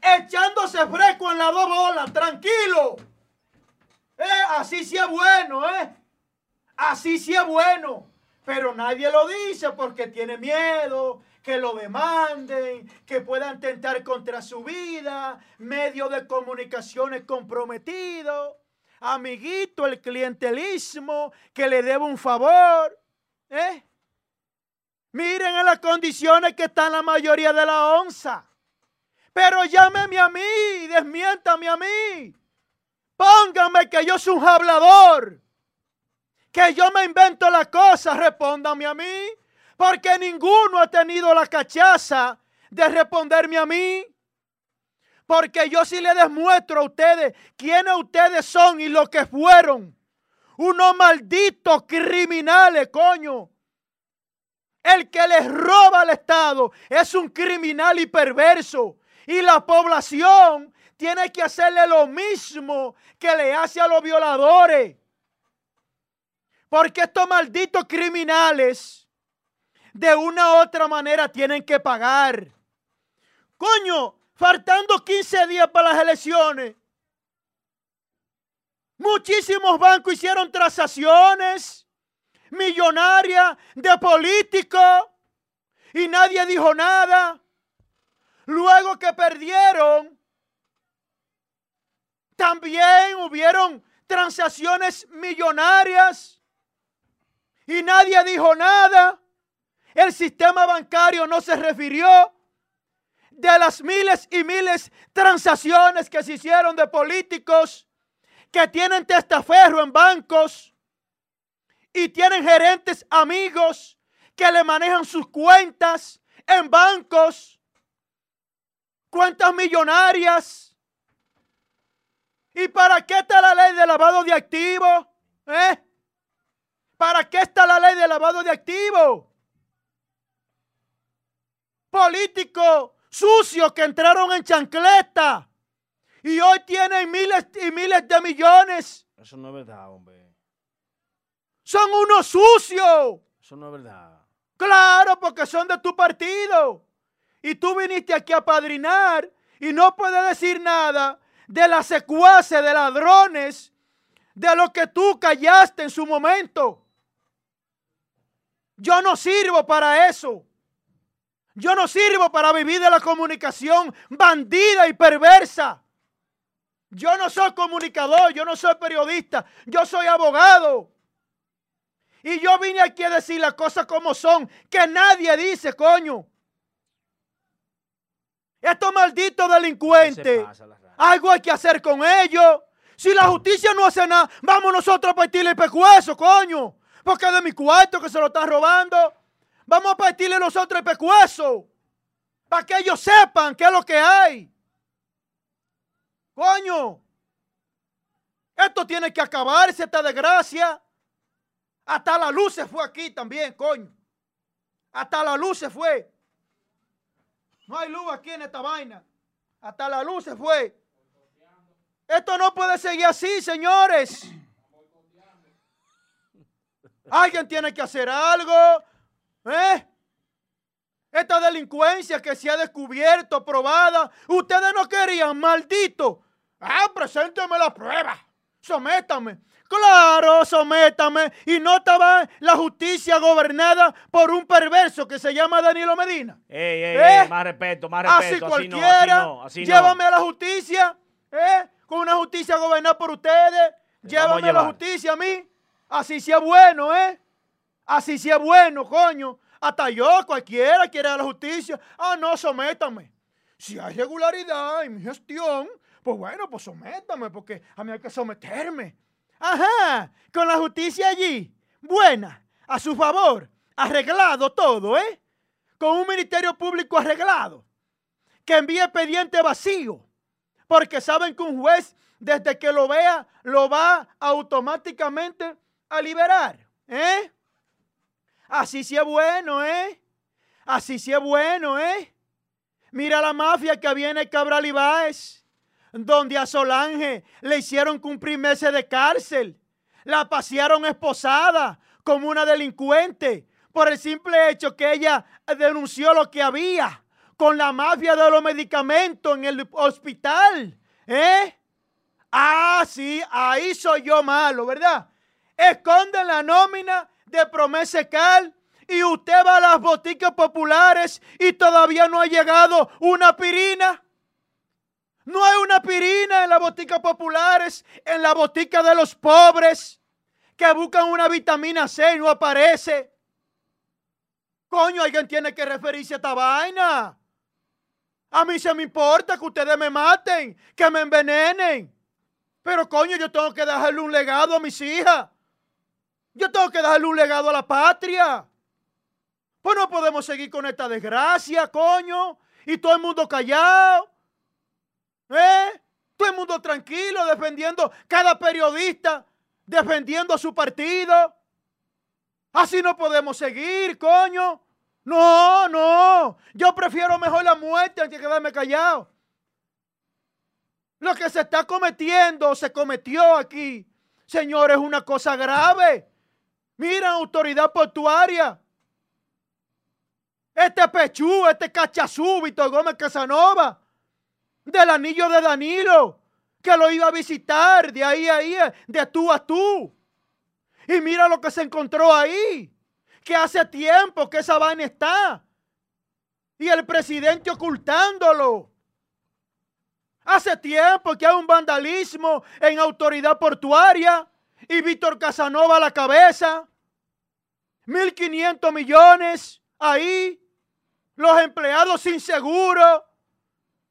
Echándose fresco en la dos bolas. Tranquilo. Eh, así sí es bueno, ¿eh? Así sí es bueno. Pero nadie lo dice porque tiene miedo que lo demanden, que puedan tentar contra su vida, medio de comunicaciones comprometido, amiguito, el clientelismo, que le debe un favor. ¿eh? Miren en las condiciones que están la mayoría de la onza. Pero llámeme a mí, desmiéntame a mí. Póngame que yo soy un hablador. Que yo me invento las cosas, respóndame a mí. Porque ninguno ha tenido la cachaza de responderme a mí. Porque yo sí le demuestro a ustedes quiénes ustedes son y lo que fueron. Unos malditos criminales, coño. El que les roba al Estado es un criminal y perverso. Y la población tiene que hacerle lo mismo que le hace a los violadores. Porque estos malditos criminales de una u otra manera tienen que pagar. Coño, faltando 15 días para las elecciones. Muchísimos bancos hicieron transacciones millonarias de políticos y nadie dijo nada. Luego que perdieron, también hubieron transacciones millonarias y nadie dijo nada. El sistema bancario no se refirió de las miles y miles transacciones que se hicieron de políticos que tienen testaferro en bancos y tienen gerentes amigos que le manejan sus cuentas en bancos, cuentas millonarias. ¿Y para qué está la ley de lavado de activos? ¿Eh? ¿Para qué está la ley de lavado de activos? Políticos sucios que entraron en chancleta y hoy tienen miles y miles de millones. Eso no es verdad, hombre. Son unos sucios. Eso no es verdad. Claro, porque son de tu partido. Y tú viniste aquí a padrinar y no puedes decir nada de la secuaces de ladrones, de lo que tú callaste en su momento. Yo no sirvo para eso. Yo no sirvo para vivir de la comunicación bandida y perversa. Yo no soy comunicador, yo no soy periodista, yo soy abogado. Y yo vine aquí a decir las cosas como son, que nadie dice, coño. Estos malditos delincuentes, algo hay que hacer con ellos. Si la justicia no hace nada, vamos nosotros a partirle el pecueso, coño porque es de mi cuarto que se lo están robando. Vamos a partirle nosotros el pecueso. Para que ellos sepan qué es lo que hay. Coño. Esto tiene que acabarse, esta desgracia. Hasta la luz se fue aquí también, coño. Hasta la luz se fue. No hay luz aquí en esta vaina. Hasta la luz se fue. Esto no puede seguir así, señores. Alguien tiene que hacer algo. ¿Eh? Esta delincuencia que se ha descubierto, probada. Ustedes no querían, maldito. Ah, presénteme la prueba. Sométame. Claro, sométame. Y no estaba la justicia gobernada por un perverso que se llama Danilo Medina. Ey, ey, ¿Eh? más respeto, más respeto. Así cualquiera. llévame a la justicia. ¿eh? Con una justicia gobernada por ustedes. Llévame a la justicia a mí. Así sea bueno, ¿eh? Así sea bueno, coño. Hasta yo, cualquiera quiere la justicia. Ah, no, sométame. Si hay regularidad en mi gestión, pues bueno, pues sométame, porque a mí hay que someterme. Ajá, con la justicia allí, buena, a su favor, arreglado todo, ¿eh? Con un ministerio público arreglado, que envíe expediente vacío, porque saben que un juez, desde que lo vea, lo va automáticamente a liberar. ¿Eh? Así sí es bueno, ¿eh? Así sí es bueno, ¿eh? Mira la mafia que viene Cabral Ibáez. donde a Solange le hicieron cumplir meses de cárcel. La pasearon esposada como una delincuente por el simple hecho que ella denunció lo que había con la mafia de los medicamentos en el hospital. ¿Eh? Ah, sí, ahí soy yo malo, ¿verdad? Esconden la nómina de promesa cal y usted va a las boticas populares y todavía no ha llegado una pirina. No hay una pirina en las boticas populares, en la botica de los pobres que buscan una vitamina C y no aparece. Coño, alguien tiene que referirse a esta vaina. A mí se me importa que ustedes me maten, que me envenenen. Pero coño, yo tengo que dejarle un legado a mis hijas. Yo tengo que dejarle un legado a la patria. Pues no podemos seguir con esta desgracia, coño. Y todo el mundo callado. ¿Eh? Todo el mundo tranquilo, defendiendo cada periodista, defendiendo a su partido. Así no podemos seguir, coño. No, no. Yo prefiero mejor la muerte que quedarme callado. Lo que se está cometiendo, se cometió aquí, señor, es una cosa grave. Mira, autoridad portuaria. Este Pechú, este Cachazú, Víctor Gómez Casanova del anillo de Danilo, que lo iba a visitar de ahí a ahí, de tú a tú. Y mira lo que se encontró ahí, que hace tiempo que esa vaina está. Y el presidente ocultándolo. Hace tiempo que hay un vandalismo en autoridad portuaria y Víctor Casanova a la cabeza. 1.500 millones ahí. Los empleados sin seguro.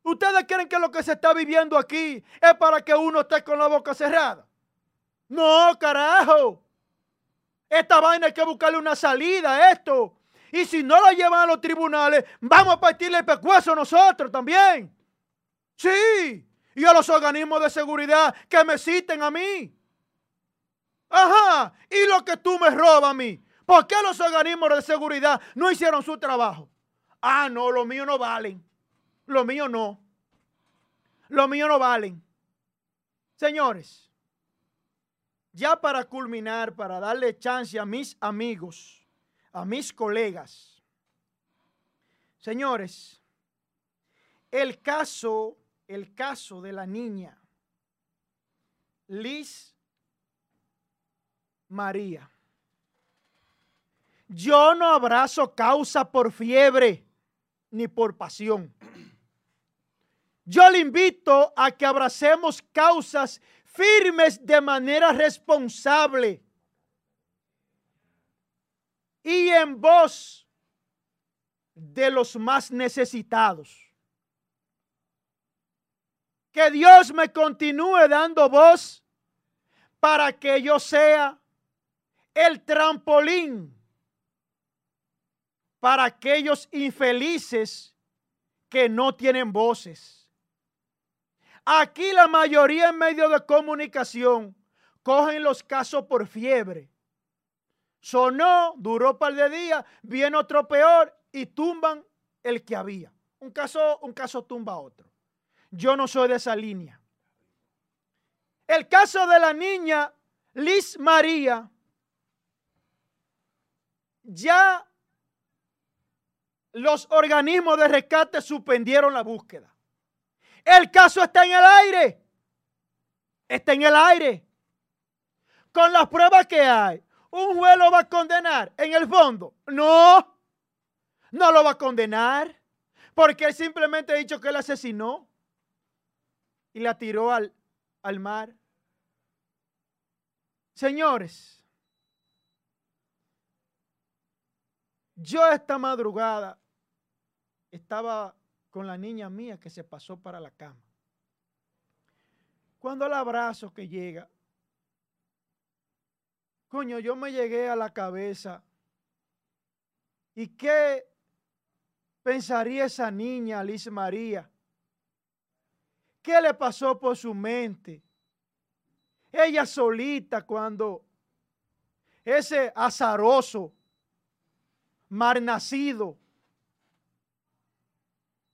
¿Ustedes creen que lo que se está viviendo aquí es para que uno esté con la boca cerrada? No, carajo. Esta vaina hay que buscarle una salida a esto. Y si no la llevan a los tribunales, vamos a partirle el pecueso nosotros también. Sí. Y a los organismos de seguridad que me citen a mí. Ajá. Y lo que tú me robas a mí. ¿Por qué los organismos de seguridad no hicieron su trabajo? Ah, no, los míos no valen. Lo mío no. Lo mío no valen. Señores, ya para culminar, para darle chance a mis amigos, a mis colegas. Señores, el caso, el caso de la niña Liz María. Yo no abrazo causa por fiebre ni por pasión. Yo le invito a que abracemos causas firmes de manera responsable y en voz de los más necesitados. Que Dios me continúe dando voz para que yo sea el trampolín para aquellos infelices que no tienen voces. Aquí la mayoría en medio de comunicación cogen los casos por fiebre. Sonó, duró un par de días, viene otro peor y tumban el que había. Un caso, un caso tumba a otro. Yo no soy de esa línea. El caso de la niña Liz María, ya los organismos de rescate suspendieron la búsqueda. El caso está en el aire. Está en el aire. Con las pruebas que hay, ¿un juez lo va a condenar en el fondo? No. No lo va a condenar. Porque él simplemente ha dicho que él asesinó y la tiró al, al mar. Señores, yo esta madrugada estaba con la niña mía que se pasó para la cama. Cuando el abrazo que llega, coño, yo me llegué a la cabeza. ¿Y qué pensaría esa niña, Liz María? ¿Qué le pasó por su mente? Ella solita cuando ese azaroso, mar nacido,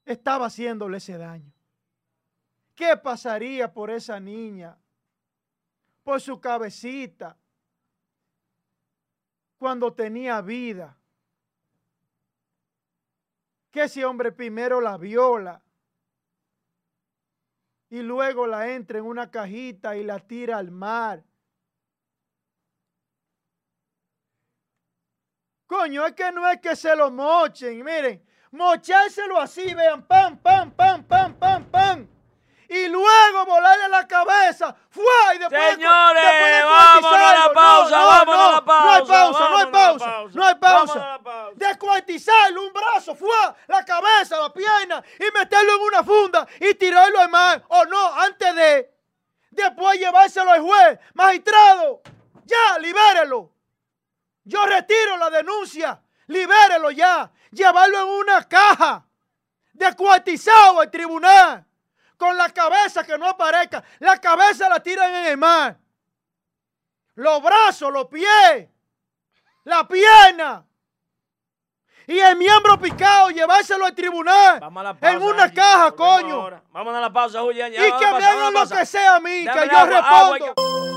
estaba haciéndole ese daño. ¿Qué pasaría por esa niña? Por su cabecita. Cuando tenía vida. Que ese hombre primero la viola. Y luego la entra en una cajita y la tira al mar. Coño, es que no es que se lo mochen. Miren, mochárselo así, vean, pam, pam, pam, pam, pam, pam y luego volarle la cabeza. ¡Fue! Y después Señores, vamos a la pausa, vamos a la pausa. No hay pausa, no hay pausa, no hay pausa. Descuartizarlo, un brazo, fue, la cabeza, la pierna y meterlo en una funda y tirarlo al mar. O no, antes de. Después llevárselo al juez, magistrado. Ya, libérelo. Yo retiro la denuncia. Libérelo ya. Llevarlo en una caja. Descuartizado al tribunal con la cabeza que no aparezca. La cabeza la tiran en el mar. Los brazos, los pies, la pierna. Y el miembro picado, llevárselo al tribunal. en una caja, coño. Vamos a la pausa, Julián. y que me hagan lo que sea a mí, que yo respondo.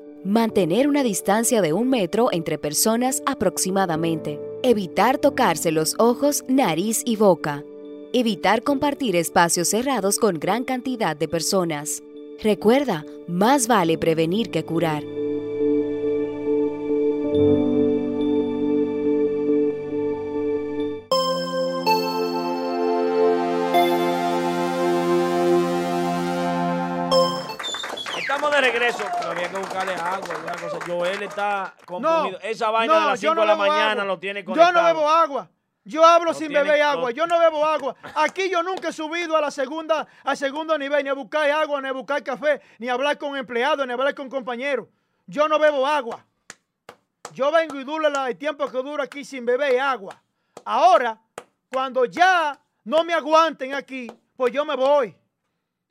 Mantener una distancia de un metro entre personas aproximadamente. Evitar tocarse los ojos, nariz y boca. Evitar compartir espacios cerrados con gran cantidad de personas. Recuerda, más vale prevenir que curar. regreso, pero había que buscarle agua. Cosa. Joel está confundido. Esa vaina de las 5 de la mañana lo tiene conectado. Yo no bebo agua. Yo hablo sin beber agua, yo no bebo agua. Aquí yo nunca he subido a la segunda, al segundo nivel, ni a buscar agua, ni a buscar café, ni a hablar con empleados, ni a hablar con compañeros. Yo no bebo agua. Yo vengo y duro el tiempo que duro aquí sin beber agua. Ahora, cuando ya no me aguanten aquí, pues yo me voy.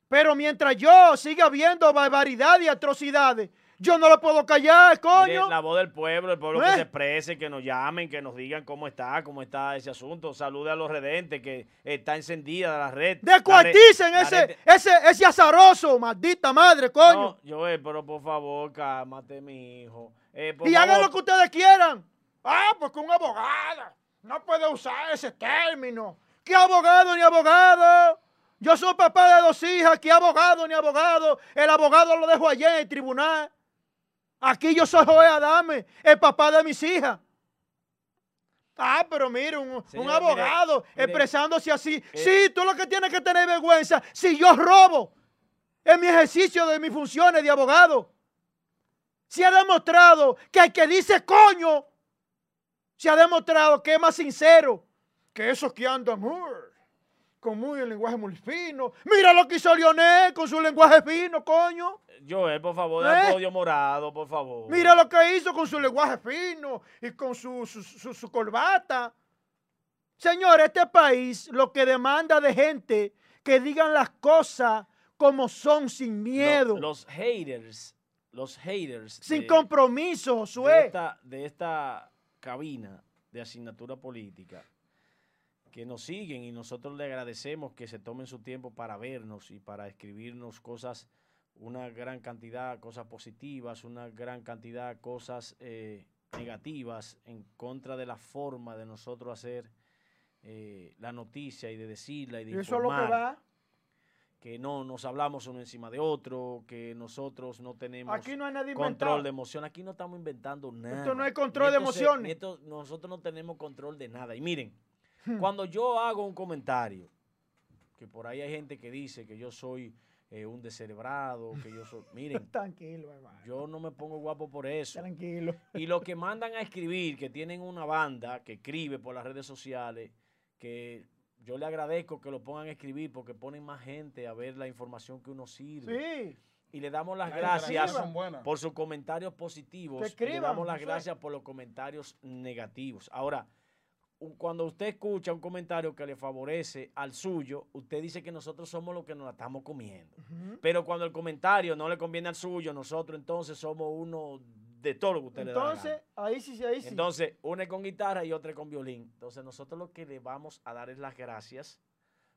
Pero mientras yo siga viendo barbaridad y atrocidades, yo no lo puedo callar, coño. la voz del pueblo, el pueblo que ¿Eh? se exprese, que nos llamen, que nos digan cómo está, cómo está ese asunto. Salude a los redentes, que está encendida la red. Descuarticen ese, ese, ese azaroso, maldita madre, coño. No, Joel, pero por favor, cálmate, mi hijo. Eh, y hagan lo que ustedes quieran. Ah, pues con un abogado. No puede usar ese término. ¿Qué abogado ni abogado? Yo soy papá de dos hijas, que abogado ni abogado. El abogado lo dejo allá en el tribunal. Aquí yo soy Joe Adame, el papá de mis hijas. Ah, pero mire, un, abogado expresándose así. Eh. sí, tú lo que tienes que tener vergüenza. Si yo robo en mi ejercicio de mis funciones de abogado, se ha demostrado que el que dice coño, se ha demostrado que es más sincero que esos que andan con muy el lenguaje muy fino. Mira lo que hizo Lionel con su lenguaje fino, coño. Joel, por favor, ¿Eh? podio morado, por favor. Mira lo que hizo con su lenguaje fino y con su, su, corbata. Señor, este país lo que demanda de gente que digan las cosas como son, sin miedo. Los, haters, los haters. Sin compromiso, Josué. De esta, de esta cabina de asignatura política que nos siguen y nosotros le agradecemos que se tomen su tiempo para vernos y para escribirnos cosas, una gran cantidad de cosas positivas, una gran cantidad de cosas eh, negativas en contra de la forma de nosotros hacer eh, la noticia y de decirla y de Eso es lo que va. Que no nos hablamos uno encima de otro, que nosotros no tenemos control de emoción. Aquí no estamos inventando nada. Esto no es control de emociones. nosotros no tenemos control de nada. Y miren. Cuando yo hago un comentario, que por ahí hay gente que dice que yo soy eh, un descerebrado, que yo soy... Miren, tranquilo, hermano. Yo no me pongo guapo por eso. Tranquilo. Y los que mandan a escribir, que tienen una banda que escribe por las redes sociales, que yo le agradezco que lo pongan a escribir porque ponen más gente a ver la información que uno sirve. Sí. Y le damos las gracias por sus comentarios positivos. y le damos las gracias por los comentarios negativos. Ahora, cuando usted escucha un comentario que le favorece al suyo, usted dice que nosotros somos los que nos la estamos comiendo. Pero cuando el comentario no le conviene al suyo, nosotros entonces somos uno de todo lo que usted le da. Entonces, ahí sí, ahí sí. Entonces, una con guitarra y otra con violín. Entonces, nosotros lo que le vamos a dar es las gracias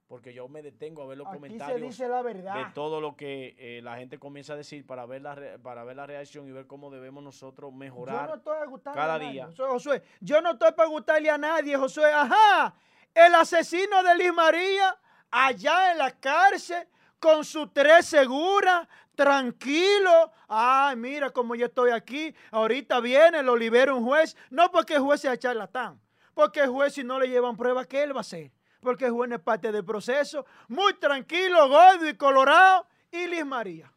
porque yo me detengo a ver los comentarios de todo lo que eh, la gente comienza a decir para ver la para ver la reacción y ver cómo debemos nosotros mejorar yo no estoy cada día. Josué, yo no estoy para gustarle a nadie, Josué. Ajá, el asesino de Liz María allá en la cárcel con su tres segura, tranquilo. Ay, mira cómo yo estoy aquí. Ahorita viene, lo libera un juez. No porque el juez sea charlatán, porque el juez si no le llevan pruebas, ¿qué él va a hacer? Porque Juan es parte del proceso. Muy tranquilo, gordo y colorado. Y Liz María.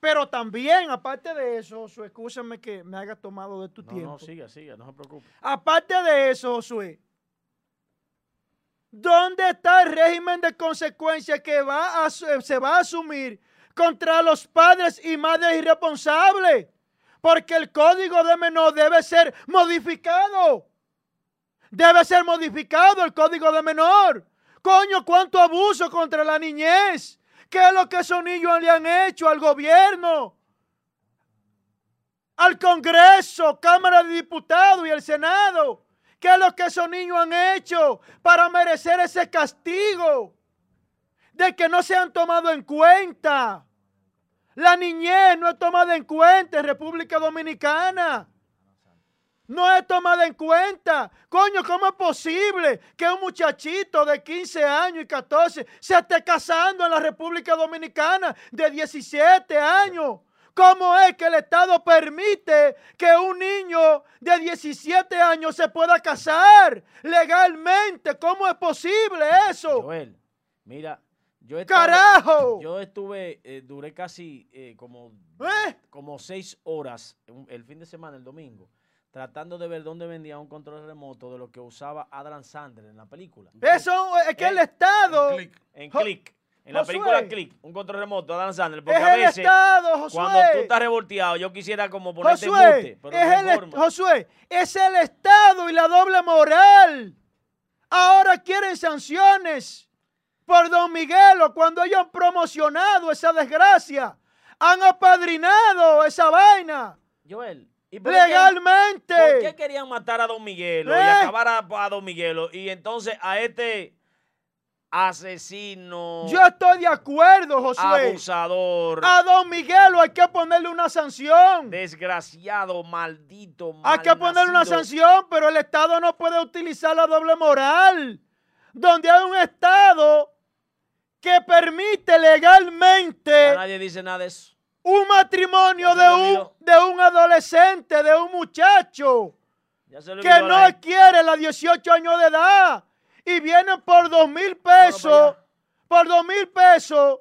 Pero también, aparte de eso, Josué, escúchame que me haya tomado de tu tiempo. No, siga, siga, no se preocupe. Aparte de eso, Josué, ¿dónde está el régimen de consecuencias que va se va a asumir contra los padres y madres irresponsables? Porque el código de menor debe ser modificado. Debe ser modificado el código de menor. Coño, cuánto abuso contra la niñez. ¿Qué es lo que esos niños le han hecho al gobierno? Al Congreso, Cámara de Diputados y el Senado. ¿Qué es lo que esos niños han hecho para merecer ese castigo? De que no se han tomado en cuenta. La niñez no es tomada en cuenta en República Dominicana no es tomada en cuenta. Coño, ¿cómo es posible que un muchachito de 15 años y 14 se esté casando en la República Dominicana de 17 años? ¿Cómo es que el Estado permite que un niño de 17 años se pueda casar legalmente? ¿Cómo es posible eso? Joel, mira, yo estuve, ¡Carajo! Yo estuve, eh, duré casi eh, como, ¿Eh? como seis horas el fin de semana, el domingo tratando de ver dónde vendía un control remoto de lo que usaba Adam Sandler en la película. Eso es que el, Estado. En Click. En la película Click, un control remoto Adam Sandler. Porque a veces, Estado, cuando tú estás revolteado, yo quisiera como ponerte Josué, pero es el, Josué, es el Estado y la doble moral. Ahora quieren sanciones por Don Miguelo cuando ellos han promocionado esa desgracia. Han apadrinado esa vaina. Joel, legalmente. ¿Por qué querían matar a Don Miguelo y ¿Eh? acabar a, Don Miguelo? Y entonces a este asesino. Yo estoy de acuerdo, Josué. Abusador. A Don Miguelo hay que ponerle una sanción. Desgraciado, maldito. hay que ponerle una sanción, pero el Estado no puede utilizar la doble moral. Donde hay un Estado que permite legalmente. nadie dice nada de eso un matrimonio de un, de un adolescente, de un muchacho que no quiere la 18 años de edad y vienen por dos mil pesos, por dos mil pesos,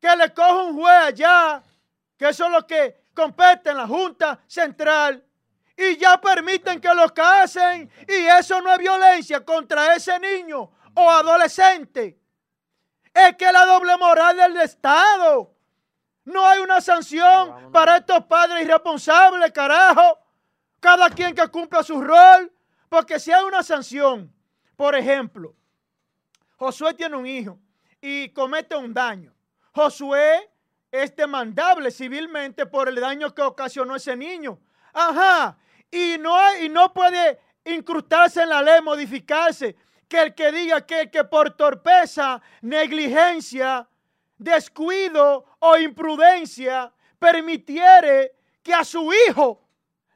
que le coge un juez allá, que eso es lo que compete en la Junta Central, y ya permiten que lo casen, y eso no es violencia contra ese niño o adolescente. Es que la doble moral del Estado no hay una sanción para estos padres irresponsables, carajo. Cada quien que cumpla su rol. Porque si hay una sanción, por ejemplo, Josué tiene un hijo y comete un daño. Josué es demandable civilmente por el daño que ocasionó ese niño. Ajá. Y no, y no puede incrustarse en la ley, modificarse. Que el que diga que, que por torpeza, negligencia, descuido o imprudencia permitiere que a su hijo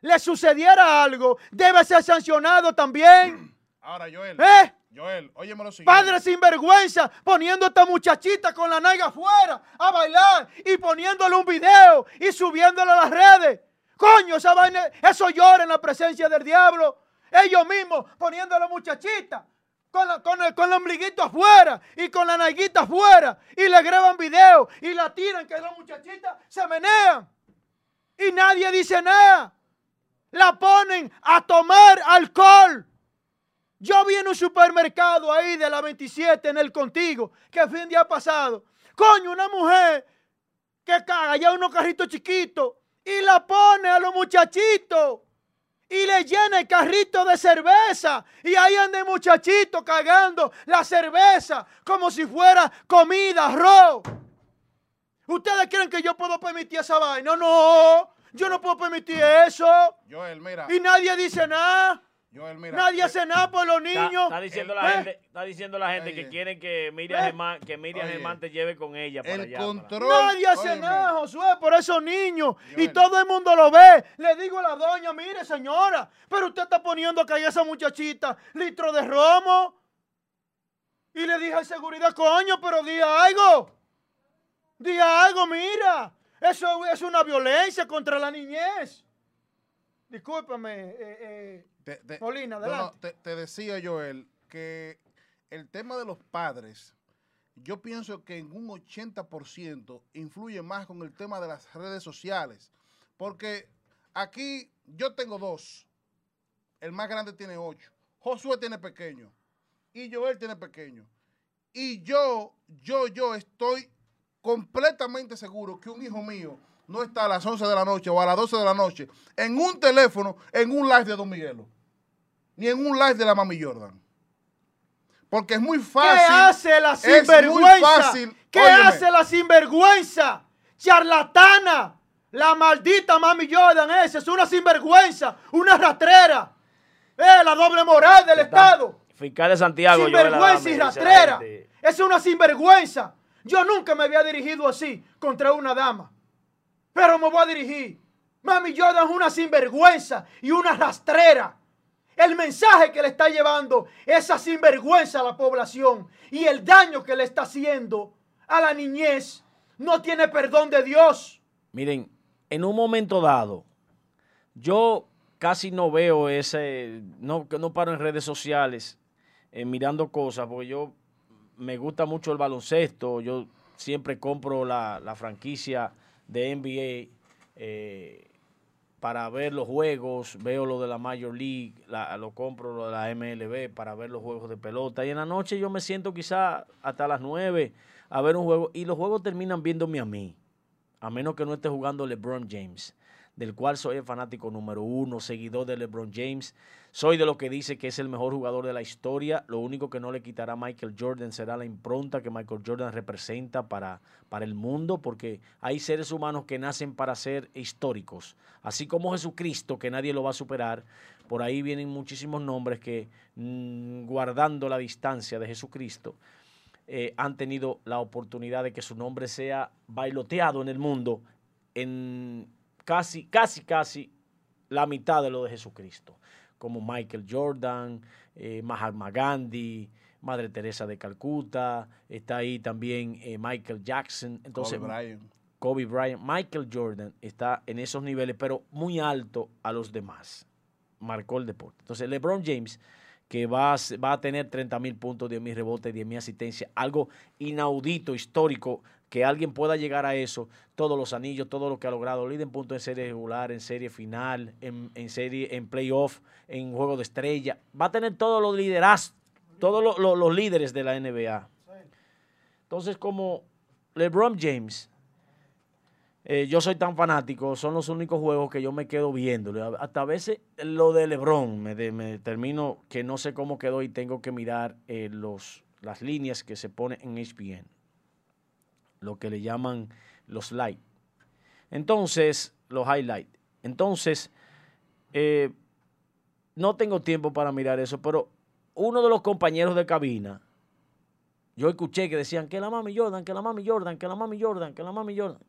le sucediera algo, debe ser sancionado también. Ahora, Joel. ¿Eh? Joel, óyeme lo siguiente. Padre sin vergüenza, poniendo a esta muchachita con la naiga afuera a bailar y poniéndole un video y subiéndolo a las redes. Coño, esa vaina, eso llora en la presencia del diablo. Ellos mismos poniendo a la muchachita con, la, con, el, con ombliguito afuera y con la naguita afuera. Y le graban video y la tiran que la muchachita se menean. Y nadie dice nada. La ponen a tomar alcohol. Yo vi en un supermercado ahí de la 27 en el Contigo, que el fin día pasado, coño, una mujer que caga ya unos carritos chiquitos y la pone a los muchachitos y le llena el carrito de cerveza. Y ahí anda el muchachito cagando la cerveza como si fuera comida, arroz. ¿Ustedes creen que yo puedo permitir esa vaina? No, yo no puedo permitir eso. Joel, mira. Y nadie dice nada. Nadie hace nada por los niños. Está, diciendo, la gente, está diciendo la gente que quieren que Miriam, Germán, que Miriam Germán te lleve con ella para allá. Nadie hace nada, Josué, por esos niños. Y todo el mundo lo ve. Le digo a la doña, mire señora, pero usted está poniendo acá a esa muchachita litro de romo. Y le dije a seguridad, coño, pero diga algo. Diga algo, mira. Eso es una violencia contra la niñez. Discúlpame, eh, eh te, te, decía Joel que el tema de los padres, yo pienso que en un 80% influye más con el tema de las redes sociales. Porque aquí yo tengo dos. El más grande tiene ocho. Josué tiene pequeño. Y Joel tiene pequeño. Y yo, yo, yo estoy completamente seguro que un hijo mío no está a las 11 de la noche o a las 12 de la noche en un teléfono, en un live de Don Miguelo ni en un live de la Mami Jordan. Porque es muy fácil. ¿Qué hace la sinvergüenza? ¿Qué hace la sinvergüenza? Charlatana. La maldita Mami Jordan esa es una sinvergüenza, una rastrera. Eh, la doble moral del Estado. Fiscal de Santiago. Sinvergüenza y rastrera. Es una sinvergüenza. Yo nunca me había dirigido así contra una dama. Pero me voy a dirigir. Mami Jordan es una sinvergüenza y una rastrera el mensaje que le está llevando esa sinvergüenza a la población y el daño que le está haciendo a la niñez no tiene perdón de Dios. Miren, en un momento dado, yo casi no veo ese, no, no paro en redes sociales eh, mirando cosas, porque yo me gusta mucho el baloncesto, yo siempre compro la, franquicia de NBA. Eh, para ver los juegos, veo lo de la Major League, lo compro lo de la MLB para ver los juegos de pelota. Y en la noche yo me siento quizá hasta las 9 a ver un juego y los juegos terminan viéndome a mí, a menos que no esté jugando LeBron James del cual soy el fanático número uno, seguidor de LeBron James. Soy de lo que dice que es el mejor jugador de la historia. Lo único que no le quitará a Michael Jordan será la impronta que Michael Jordan representa para, para el mundo, porque hay seres humanos que nacen para ser históricos. Así como Jesucristo, que nadie lo va a superar. Por ahí vienen muchísimos nombres que, mm, guardando la distancia de Jesucristo, eh, han tenido la oportunidad de que su nombre sea bailoteado en el mundo en casi, casi, casi la mitad de lo de Jesucristo, como Michael Jordan, eh, Mahatma Gandhi, Madre Teresa de Calcuta, está ahí también eh, Michael Jackson, entonces Kobe Bryant. Kobe Bryant, Michael Jordan está en esos niveles, pero muy alto a los demás. Marcó el deporte. Entonces, LeBron James, que va a, va a tener 30 mil puntos, 10 mil rebotes, 10 mil asistencia, algo inaudito, histórico que alguien pueda llegar a eso, todos los anillos, todo lo que ha logrado, líder en punto en serie regular, en serie final, en, serie, en playoff, en juego de estrella, va a tener todos los liderazgos, todos los, líderes de la NBA. Entonces, como LeBron James, eh, yo soy tan fanático, son los únicos juegos que yo me quedo viendo. Hasta a veces lo de LeBron me, me termino que no sé cómo quedó y tengo que mirar eh, los, las líneas que se ponen en ESPN lo que le llaman los light. Entonces, los highlight. Entonces, eh, no tengo tiempo para mirar eso, pero uno de los compañeros de cabina, yo escuché que decían que la mami Jordan, que la mami Jordan, que la mami Jordan, que la mami Jordan,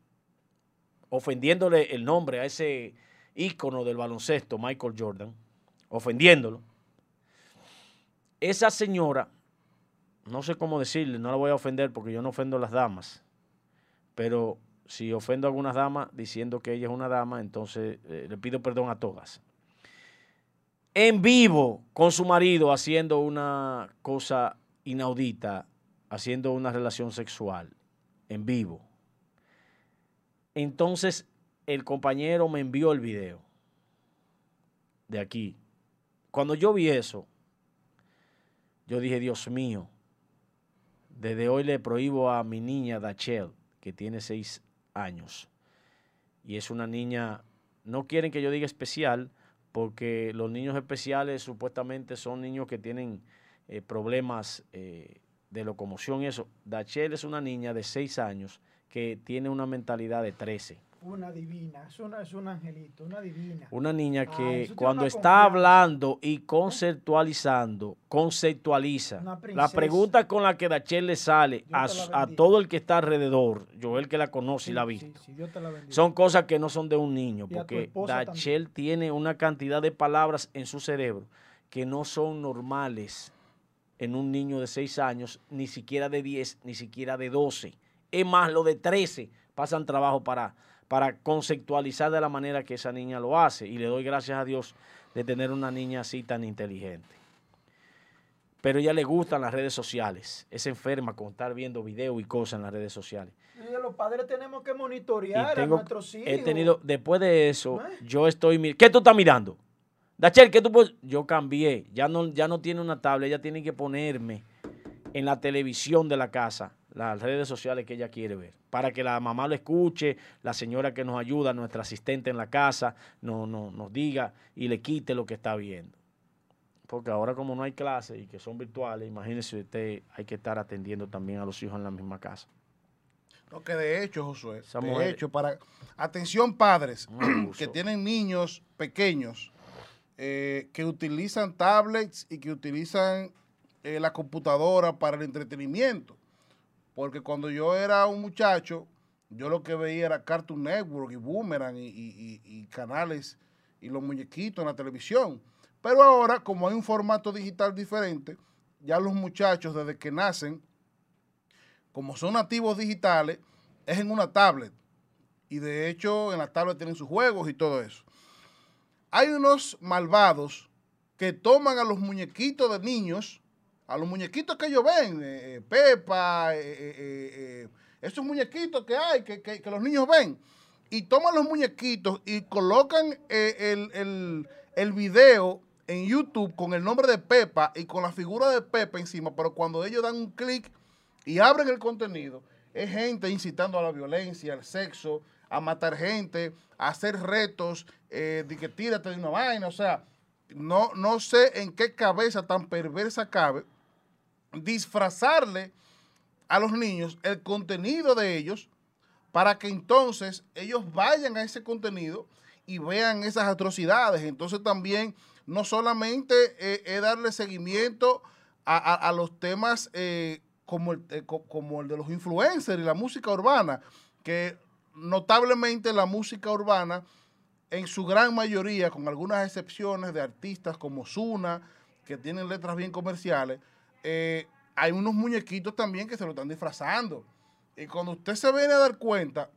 ofendiéndole el nombre a ese ícono del baloncesto, Michael Jordan, ofendiéndolo. Esa señora, no sé cómo decirle, no la voy a ofender porque yo no ofendo a las damas, pero si ofendo a algunas damas diciendo que ella es una dama, entonces eh, le pido perdón a todas. En vivo con su marido haciendo una cosa inaudita, haciendo una relación sexual, en vivo. Entonces el compañero me envió el video de aquí. Cuando yo vi eso, yo dije, Dios mío, desde hoy le prohíbo a mi niña Dachel, que tiene seis años, y es una niña, no quieren que yo diga especial, porque los niños especiales supuestamente son niños que tienen eh, problemas eh, de locomoción y eso. Dachel es una niña de seis años que tiene una mentalidad de 13 una divina, es, una, es un angelito, una divina. Una niña que cuando está hablando y conceptualizando, conceptualiza. La pregunta con la que Dachel le sale a, todo el que está alrededor, yo el que la conoce y la ha visto, son cosas que no son de un niño, porque Dachel tiene una cantidad de palabras en su cerebro que no son normales en un niño de 6 años, ni siquiera de 10, ni siquiera de 12. Es más, lo de 13 pasan trabajo para para conceptualizar de la manera que esa niña lo hace. Y le doy gracias a Dios de tener una niña así tan inteligente. Pero ella le gustan las redes sociales. Es enferma con estar viendo videos y cosas en las redes sociales. Y los padres tenemos que monitorear a nuestros hijos. He tenido, después de eso, ¿Eh? yo estoy... ¿Qué tú estás mirando? Dachel, ¿qué tú puedes? Yo cambié. Ya no, ya no tiene una tablet. Ella tiene que ponerme en la televisión de la casa las redes sociales que ella quiere ver, para que la mamá lo escuche, la señora que nos ayuda, nuestra asistente en la casa, no, no, nos diga y le quite lo que está viendo. Porque ahora como no hay clases y que son virtuales, imagínese usted, hay que estar atendiendo también a los hijos en la misma casa. No, que de hecho, Josué, de hecho, para... Atención padres que tienen niños pequeños eh, que utilizan tablets y que utilizan eh, la computadora para el entretenimiento porque cuando yo era un muchacho, yo lo que veía era Cartoon Network y Boomerang y, canales y los muñequitos en la televisión. Pero ahora, como hay un formato digital diferente, ya los muchachos desde que nacen, como son nativos digitales, es en una tablet. Y de hecho, en la tablet tienen sus juegos y todo eso. Hay unos malvados que toman a los muñequitos de niños a los muñequitos que ellos ven, eh, eh, Pepa, eh, esos muñequitos que hay, que, los niños ven, y toman los muñequitos y colocan el, el, video en YouTube con el nombre de Pepa y con la figura de Pepa encima, pero cuando ellos dan un clic y abren el contenido, es gente incitando a la violencia, al sexo, a matar gente, a hacer retos, de que tírate de una vaina, o sea, no, no sé en qué cabeza tan perversa cabe disfrazarle a los niños el contenido de ellos para que entonces ellos vayan a ese contenido y vean esas atrocidades. Entonces también no solamente eh, es darle seguimiento a, los temas eh, como, el, eh, como el de los influencers y la música urbana, que notablemente la música urbana, en su gran mayoría, con algunas excepciones de artistas como Zuna, que tienen letras bien comerciales, eh, hay unos muñequitos también que se lo están disfrazando. Y cuando usted se viene a dar cuenta,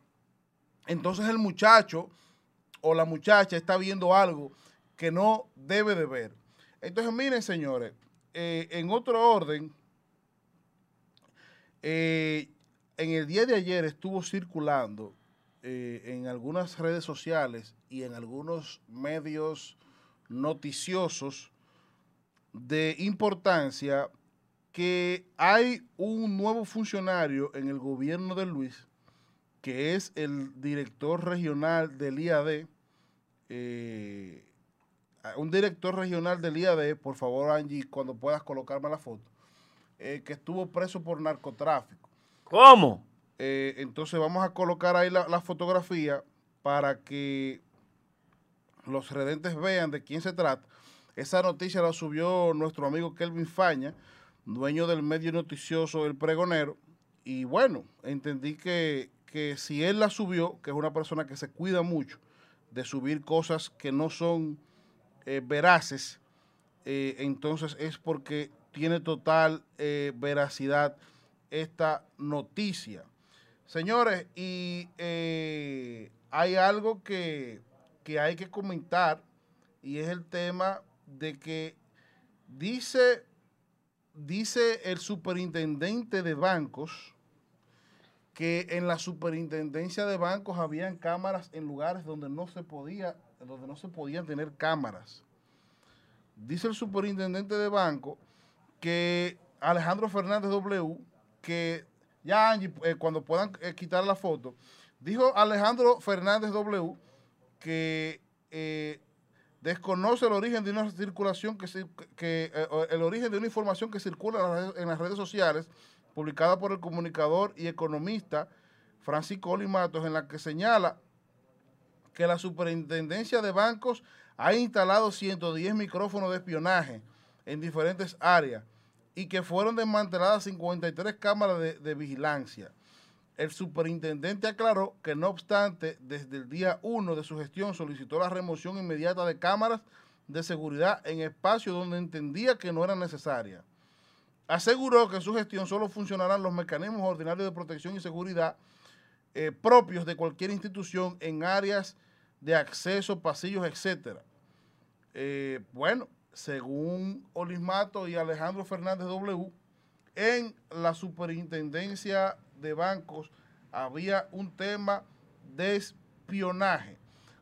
entonces el muchacho o la muchacha está viendo algo que no debe de ver. Entonces, miren, señores, eh, en otro orden, eh, en el día de ayer estuvo circulando en algunas redes sociales y en algunos medios noticiosos de importancia que hay un nuevo funcionario en el gobierno de Luis, que es el director regional del IAD, eh, un director regional del IAD, por favor Angie, cuando puedas colocarme la foto, eh, que estuvo preso por narcotráfico. ¿Cómo? Eh, entonces vamos a colocar ahí la, la, fotografía para que los redentes vean de quién se trata. Esa noticia la subió nuestro amigo Kelvin Faña, dueño del medio noticioso El Pregonero, y bueno, entendí que, si él la subió, que es una persona que se cuida mucho de subir cosas que no son eh, veraces, eh, entonces es porque tiene total eh, veracidad esta noticia. Señores, y hay algo que, que hay que comentar y es el tema de que dice dice el superintendente de bancos que en la superintendencia de bancos habían cámaras en lugares donde no se podía, donde no se podían tener cámaras. Dice el superintendente de banco que Alejandro Fernández W, que ya Angie, eh, cuando puedan eh, quitar la foto, dijo Alejandro Fernández W que eh, desconoce el origen de una circulación que, que el origen de una información que circula en las redes sociales publicada por el comunicador y economista Francisco Olimatos, en la que señala que la superintendencia de bancos ha instalado 110 micrófonos de espionaje en diferentes áreas y que fueron desmanteladas 53 cámaras de, vigilancia. El superintendente aclaró que no obstante, desde el día 1 de su gestión solicitó la remoción inmediata de cámaras de seguridad en espacios donde entendía que no eran necesarias. Aseguró que en su gestión solo funcionarán los mecanismos ordinarios de protección y seguridad eh, propios de cualquier institución en áreas de acceso, pasillos, etcétera. Eh, bueno, según Olismato y Alejandro Fernández W, en la superintendencia de bancos había un tema de espionaje.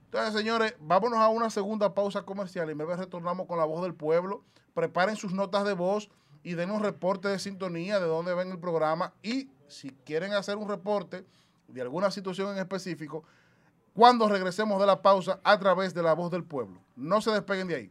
Entonces, señores, vámonos a una segunda pausa comercial y me retornamos con la voz del pueblo. Preparen sus notas de voz y den un reporte de sintonía de dónde ven el programa y si quieren hacer un reporte de alguna situación en específico, cuando regresemos de la pausa a través de la voz del pueblo. No se despeguen de ahí.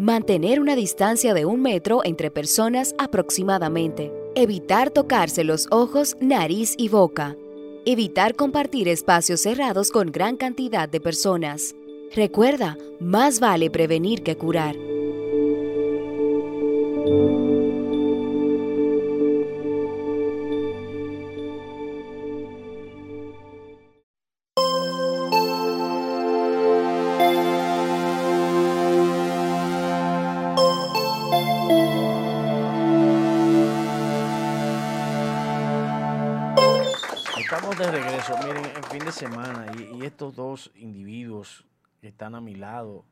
Mantener una distancia de un metro entre personas aproximadamente. Evitar tocarse los ojos, nariz y boca. Evitar compartir espacios cerrados con gran cantidad de personas. Recuerda, más vale prevenir que curar. Están a mi lado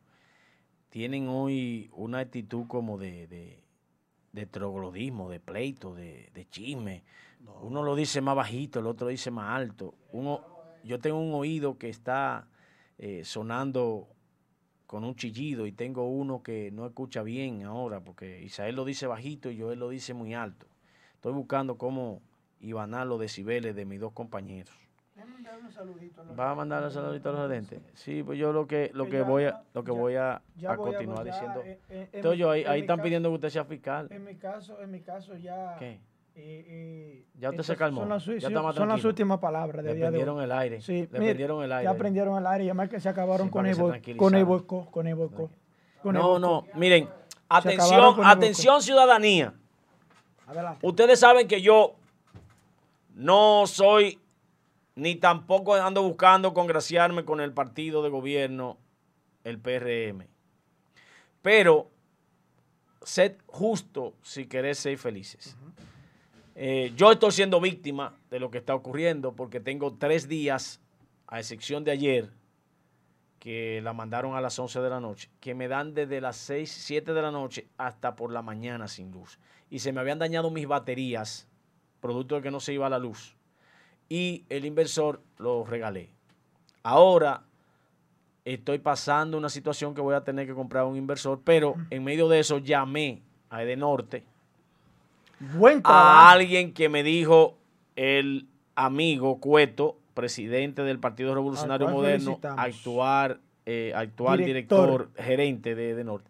tienen hoy una actitud como de, de, troglodismo, de pleito, de, chisme. Uno lo dice más bajito, el otro dice más alto. Uno, yo tengo un oído que está eh, sonando con un chillido y tengo uno que no escucha bien ahora porque Isael lo dice bajito y yo él lo dice muy alto. Estoy buscando cómo ibanar los decibeles de mis dos compañeros. Va a mandar un saludito a los adentros. Sí, pues yo lo que lo que voy a lo que voy a, continuar diciendo. Eh, eh, Entonces yo ahí, ahí están pidiendo que usted sea fiscal. En mi caso, en mi caso ya ¿Qué? Eh, ya usted se calmó. Son las, ya son las últimas palabras de Le prendieron el aire. Sí, Le prendieron el aire. Ya prendieron el aire y además que se acabaron con, el con el con el No, no, miren, atención, atención ciudadanía. Adelante. Ustedes saben que yo no soy ni tampoco ando buscando congraciarme con el partido de gobierno, el PRM. Pero sed justo si querés ser felices. Eh, yo estoy siendo víctima de lo que está ocurriendo porque tengo tres días, a excepción de ayer, que la mandaron a las 11 de la noche, que me dan desde las 6, 7 de la noche hasta por la mañana sin luz. Y se me habían dañado mis baterías, producto de que no se iba la luz y el inversor lo regalé. Ahora estoy pasando una situación que voy a tener que comprar un inversor, pero en medio de eso llamé a Edenorte, Buen a alguien que me dijo el amigo Cueto, presidente del Partido Revolucionario Moderno, actual, eh, actual director. gerente de Edenorte.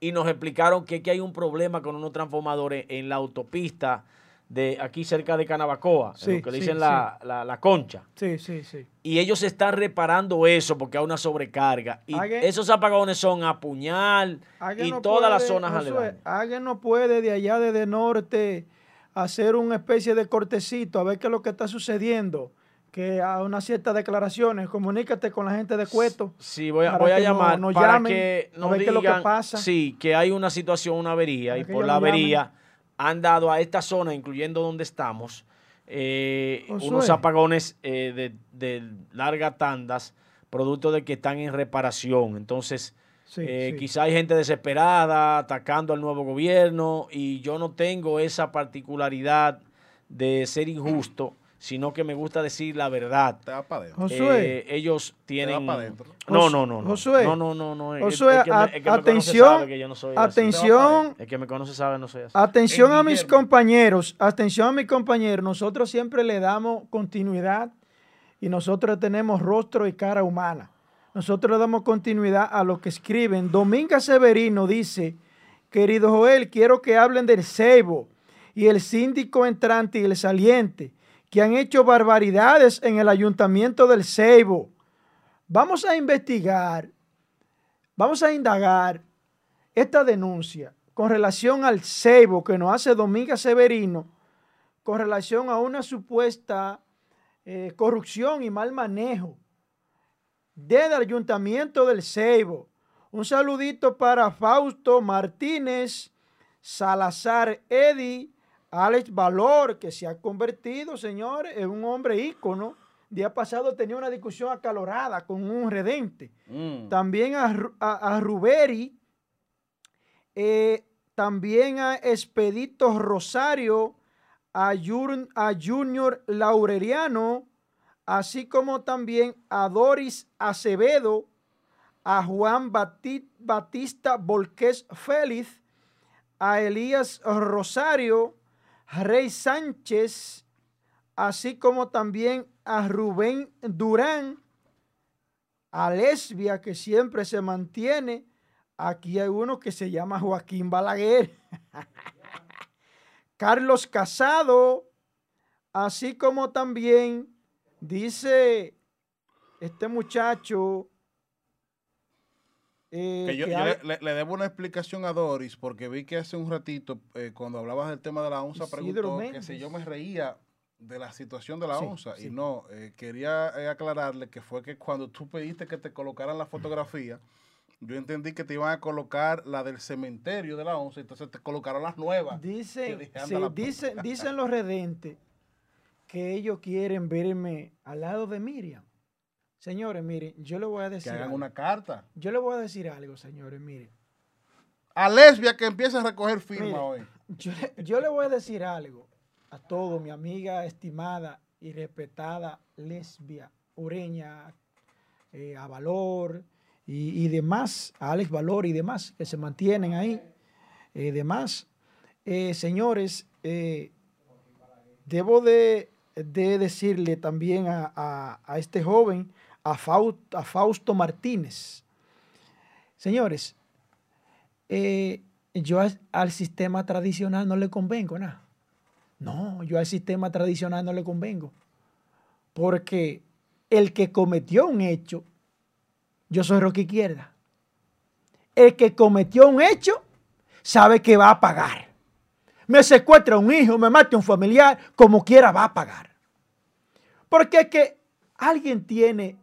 Y nos explicaron que, que hay un problema con unos transformadores en la autopista de aquí cerca de Canabacoa, lo que dicen la, concha. Sí, sí, sí. Y ellos están reparando eso porque hay una sobrecarga. Y esos apagones son a puñal y todas las zonas aledañas. Alguien no puede de allá desde norte hacer una especie de cortecito a ver qué es lo que está sucediendo. que a unas ciertas declaraciones, comunícate con la gente de Cueto. Sí, voy a, voy a llamar para que nos digan, lo que pasa. Sí, que hay una situación, una avería, y por la avería han dado a esta zona, incluyendo donde estamos, eh, unos apagones eh, de, de largas tandas, producto de que están en reparación. Entonces, eh, quizá hay gente desesperada atacando al nuevo gobierno y yo no tengo esa particularidad de ser injusto sino que me gusta decir la verdad. Te va para adentro. Josué. Eh, ellos tienen. Te adentro. No, no, no, no. Josué. No, no, no, no. Josué, atención. atención. El que me conoce sabe no soy así. Atención a mis compañeros. Atención a mis compañeros. Nosotros siempre le damos continuidad y nosotros tenemos rostro y cara humana. Nosotros le damos continuidad a lo que escriben. Dominga Severino dice, querido Joel, quiero que hablen del cebo y el síndico entrante y el saliente que han hecho barbaridades en el ayuntamiento del Ceibo. Vamos a investigar, vamos a indagar esta denuncia con relación al Ceibo que nos hace Dominga Severino, con relación a una supuesta eh, corrupción y mal manejo del ayuntamiento del Ceibo. Un saludito para Fausto Martínez, Salazar Eddy, Alex Valor, que se ha convertido, señores, en un hombre ícono. Día pasado tenía una discusión acalorada con un redente. Mm. También a, Ruberi, eh, también a Expedito Rosario, a, a Junior Laureliano, así como también a Doris Acevedo, a Juan Batista Volqués Félix, a Elías Rosario, Rey Sánchez, así como también a Rubén Durán, a Lesbia, que siempre se mantiene. Aquí hay uno que se llama Joaquín Balaguer. Carlos Casado, así como también dice este muchacho eh, yo, le, debo una explicación a Doris porque vi que hace un ratito, eh, cuando hablabas del tema de la onza, preguntó que si yo me reía de la situación de la onza. Y no, eh, quería aclararle que fue que cuando tú pediste que te colocaran la fotografía, yo entendí que te iban a colocar la del cementerio de la onza, entonces te colocaron las nuevas. Dicen, dicen los redentes que ellos quieren verme al lado de Miriam. Señores, miren, yo le voy a decir. Que hagan una carta. Yo le voy a decir algo, señores, miren. A lesbia que empieza a recoger firma hoy. Yo le, voy a decir algo a todo, mi amiga estimada y respetada lesbia, ureña, eh, a Valor y, demás, a Alex Valor y demás, que se mantienen ahí, eh, demás. Eh, señores, debo de, decirle también a este joven a, Fausto, Martínez. Señores, eh, yo al, sistema tradicional no le convengo nada. No, yo al sistema tradicional no le convengo. Porque el que cometió un hecho, yo soy Roque Izquierda. El que cometió un hecho sabe que va a pagar. Me secuestra un hijo, me mate un familiar, como quiera va a pagar. Porque es que alguien tiene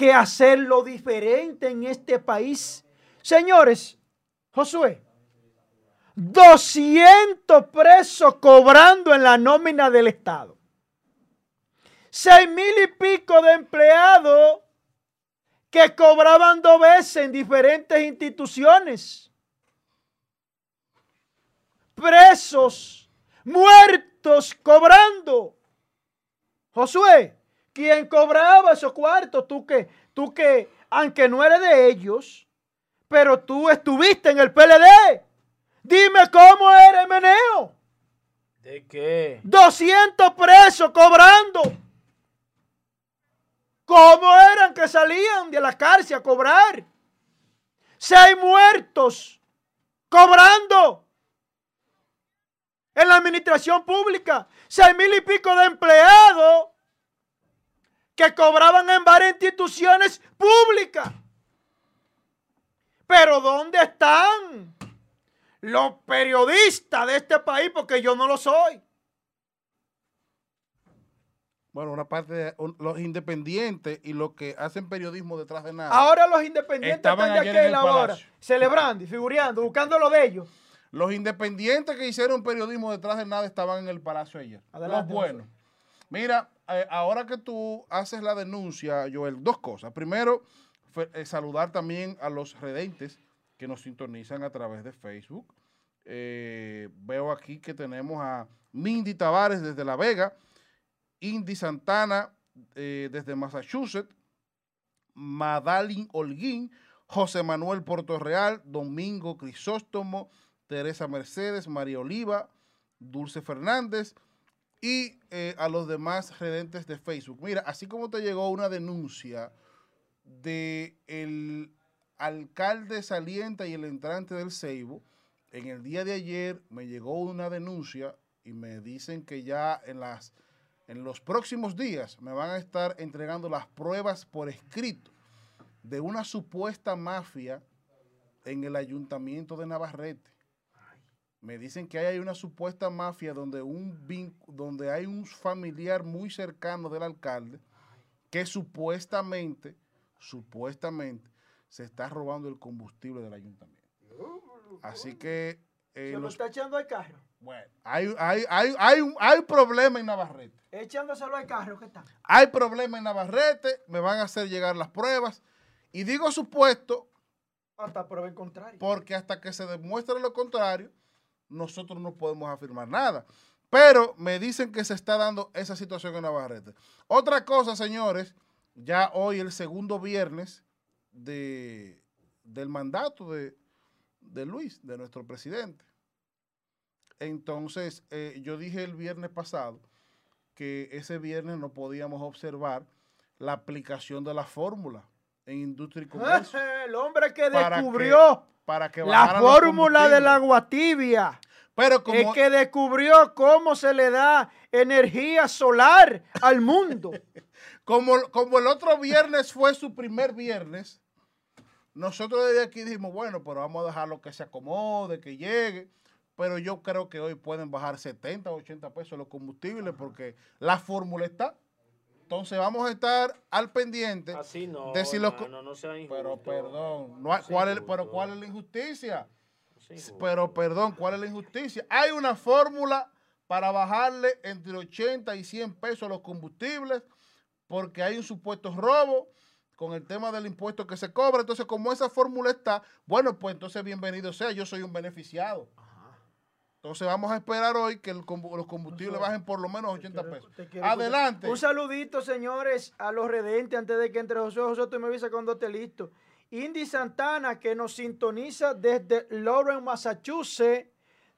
que hacerlo diferente en este país. Señores, Josué, 200 presos cobrando en la nómina del Estado. Seis mil y pico de empleados que cobraban dos veces en diferentes instituciones. Presos, muertos, cobrando. Josué, ¿Quién cobraba esos cuartos? Tú que, tú que, aunque no eres de ellos, pero tú estuviste en el PLD. Dime cómo era el meneo. ¿De qué? 200 presos cobrando. ¿Cómo eran que salían de la cárcel a cobrar? Seis muertos cobrando en la administración pública. Seis mil y pico de empleados que cobraban en varias instituciones públicas. Pero ¿dónde están los periodistas de este país? Porque yo no lo soy. Bueno, una parte de los independientes y los que hacen periodismo detrás de nada. Ahora los independientes están de aquel ahora, celebrando y figurando, buscando lo de ellos. Los independientes que hicieron periodismo detrás de nada estaban en el palacio ayer. los buenos. Mira, eh, ahora que tú haces la denuncia, Joel, dos cosas. Primero, eh, saludar también a los redentes que nos sintonizan a través de Facebook. Eh, veo aquí que tenemos a Mindy Tavares desde La Vega, Indy Santana desde Massachusetts, Madalyn Holguín, José Manuel Portorreal, Domingo Crisóstomo, Teresa Mercedes, María Oliva, Dulce Fernández y eh, a los demás redentes de Facebook. Mira, así como te llegó una denuncia de el alcalde saliente y el entrante del Ceibo, en el día de ayer me llegó una denuncia y me dicen que ya en, las, en los próximos días me van a estar entregando las pruebas por escrito de una supuesta mafia en el ayuntamiento de Navarrete me dicen que hay una supuesta mafia donde, un donde hay un familiar muy cercano del alcalde que supuestamente, supuestamente, se está robando el combustible del ayuntamiento. Así que... Eh, ¿Se lo está echando al carro? Bueno, hay, hay, hay, hay, un, hay problema en Navarrete. Echándoselo al carro, ¿qué está? Hay problema en Navarrete, me van a hacer llegar las pruebas. Y digo supuesto... Hasta prueba el contrario. Porque hasta que se demuestre lo contrario, nosotros no podemos afirmar nada. Pero me dicen que se está dando esa situación en Navarrete. Otra cosa, señores, ya hoy el segundo viernes de, del mandato de, Luis, de nuestro presidente. Entonces, eh, yo dije el viernes pasado que ese viernes no podíamos observar la aplicación de la fórmula en industria y comercio. El hombre que descubrió para que la fórmula del agua tibia. Pero como, el que descubrió cómo se le da energía solar al mundo. como, como el otro viernes fue su primer viernes, nosotros desde aquí dijimos, bueno, pero vamos a dejarlo que se acomode, que llegue. Pero yo creo que hoy pueden bajar 70 o 80 pesos los combustibles porque la fórmula está. Entonces vamos a estar al pendiente. Así no, de si los, Pero perdón, no ¿cuál es, pero ¿cuál es la injusticia? pero perdón, ¿cuál es la injusticia? Hay una fórmula para bajarle entre 80 y 100 pesos a los combustibles porque hay un supuesto robo con el tema del impuesto que se cobra. Entonces, como esa fórmula está, bueno, pues entonces bienvenido sea, yo soy un beneficiado. Entonces vamos a esperar hoy que los combustibles bajen por lo menos 80 pesos. Adelante. Un saludito, señores, a los redentes antes de que entre José José tú me avisa cuando esté listo. Indy Santana, que nos sintoniza desde Lawrence, Massachusetts.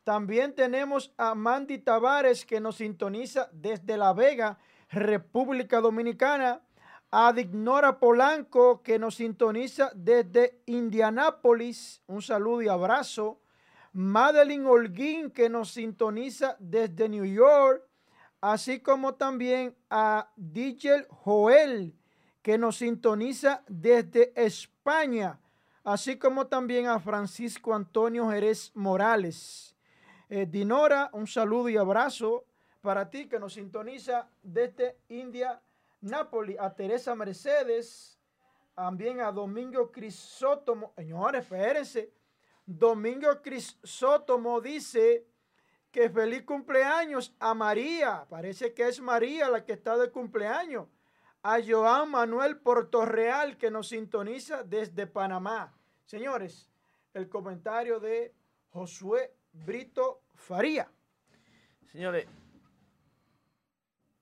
También tenemos a Mandy Tavares, que nos sintoniza desde La Vega, República Dominicana. A Dignora Polanco, que nos sintoniza desde Indianápolis. Un saludo y abrazo. Madeline Holguín, que nos sintoniza desde New York, así como también a DJ Joel, que nos sintoniza desde España, así como también a Francisco Antonio Jerez Morales. Eh, Dinora, un saludo y abrazo para ti que nos sintoniza desde India, Nápoles, a Teresa Mercedes, también a Domingo Crisótomo. Señores, espérense Domingo Crisótomo dice que feliz cumpleaños a María. Parece que es María la que está de cumpleaños. A Joan Manuel Portorreal que nos sintoniza desde Panamá. Señores, el comentario de Josué Brito Faría. Señores,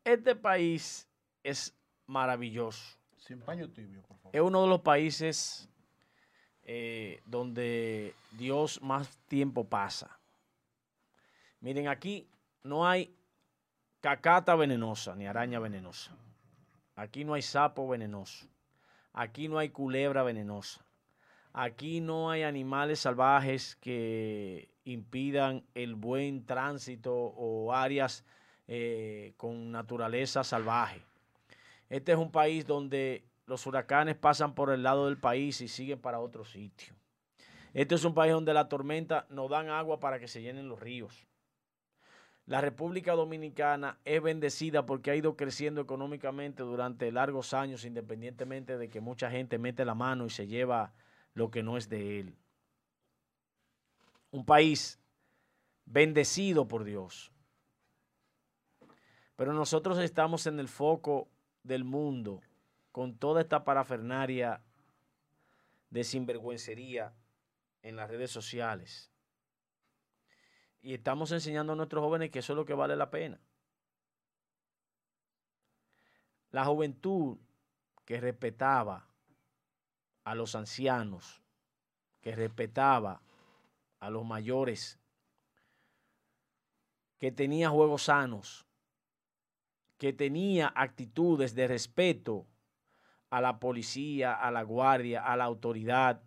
este país es maravilloso. Sin paño tibio, por favor. Es uno de los países eh, donde Dios más tiempo pasa. Miren, aquí no hay cacata venenosa ni araña venenosa. Aquí no hay sapo venenoso. Aquí no hay culebra venenosa. Aquí no hay animales salvajes que impidan el buen tránsito o áreas eh, con naturaleza salvaje. Este es un país donde los huracanes pasan por el lado del país y siguen para otro sitio. Este es un país donde la tormenta no dan agua para que se llenen los ríos. La República Dominicana es bendecida porque ha ido creciendo económicamente durante largos años, independientemente de que mucha gente mete la mano y se lleva lo que no es de él. Un país bendecido por Dios. Pero nosotros estamos en el foco del mundo con toda esta parafernaria de sinvergüencería en las redes sociales. Y estamos enseñando a nuestros jóvenes que eso es lo que vale la pena. La juventud que respetaba a los ancianos, que respetaba a los mayores, que tenía juegos sanos, que tenía actitudes de respeto a la policía, a la guardia, a la autoridad,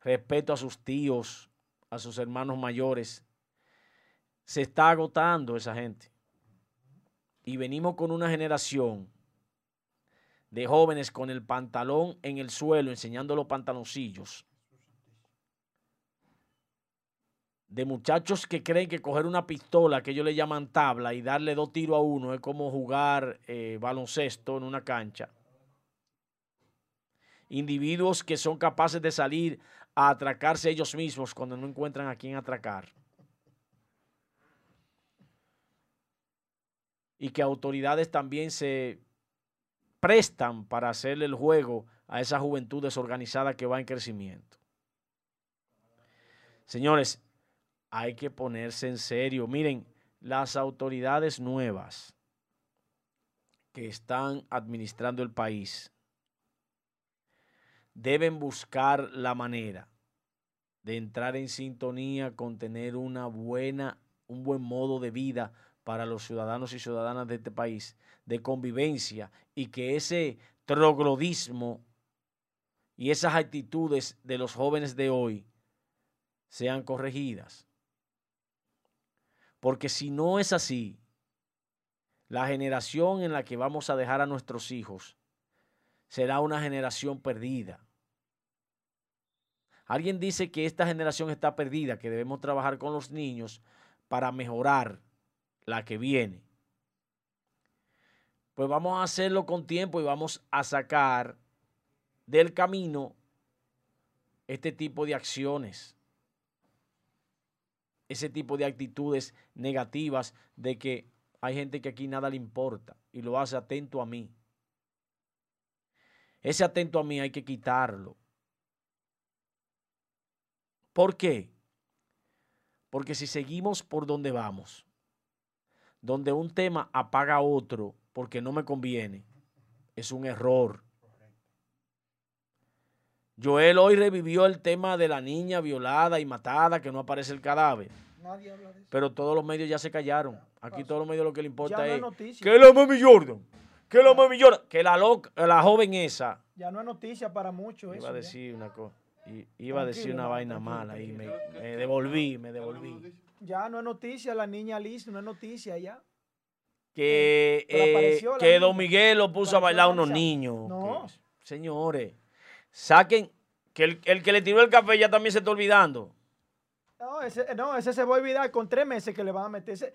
respeto a sus tíos, a sus hermanos mayores. Se está agotando esa gente. Y venimos con una generación de jóvenes con el pantalón en el suelo, enseñando los pantaloncillos. De muchachos que creen que coger una pistola, que ellos le llaman tabla, y darle dos tiros a uno es como jugar eh, baloncesto en una cancha. Individuos que son capaces de salir a atracarse ellos mismos cuando no encuentran a quién atracar. Y que autoridades también se prestan para hacerle el juego a esa juventud desorganizada que va en crecimiento. Señores, hay que ponerse en serio. Miren, las autoridades nuevas que están administrando el país deben buscar la manera de entrar en sintonía con tener una buena, un buen modo de vida para los ciudadanos y ciudadanas de este país, de convivencia, y que ese troglodismo y esas actitudes de los jóvenes de hoy sean corregidas. Porque si no es así, la generación en la que vamos a dejar a nuestros hijos será una generación perdida. Alguien dice que esta generación está perdida, que debemos trabajar con los niños para mejorar la que viene. Pues vamos a hacerlo con tiempo y vamos a sacar del camino este tipo de acciones, ese tipo de actitudes negativas de que hay gente que aquí nada le importa y lo hace atento a mí. Ese atento a mí hay que quitarlo. ¿Por qué? Porque si seguimos por donde vamos, donde un tema apaga otro porque no me conviene, es un error. Joel hoy revivió el tema de la niña violada y matada, que no aparece el cadáver. Nadie habla de eso. Pero todos los medios ya se callaron. Aquí todos los medios lo que le importa es que la mami Jordan que la mami llora. Que la, la joven esa. Ya no es noticia para muchos. Iba a decir una cosa. Iba a decir una vaina mala y me, devolví, me devolví. Ya no es noticia, la niña Liz no es noticia ya. Que, eh, que Don Miguel lo puso a bailar a unos niños. No. señores, saquen, que el, el que le tiró el café ya también se está olvidando. No ese, no, ese se va a olvidar con tres meses que le van a meter. Ese,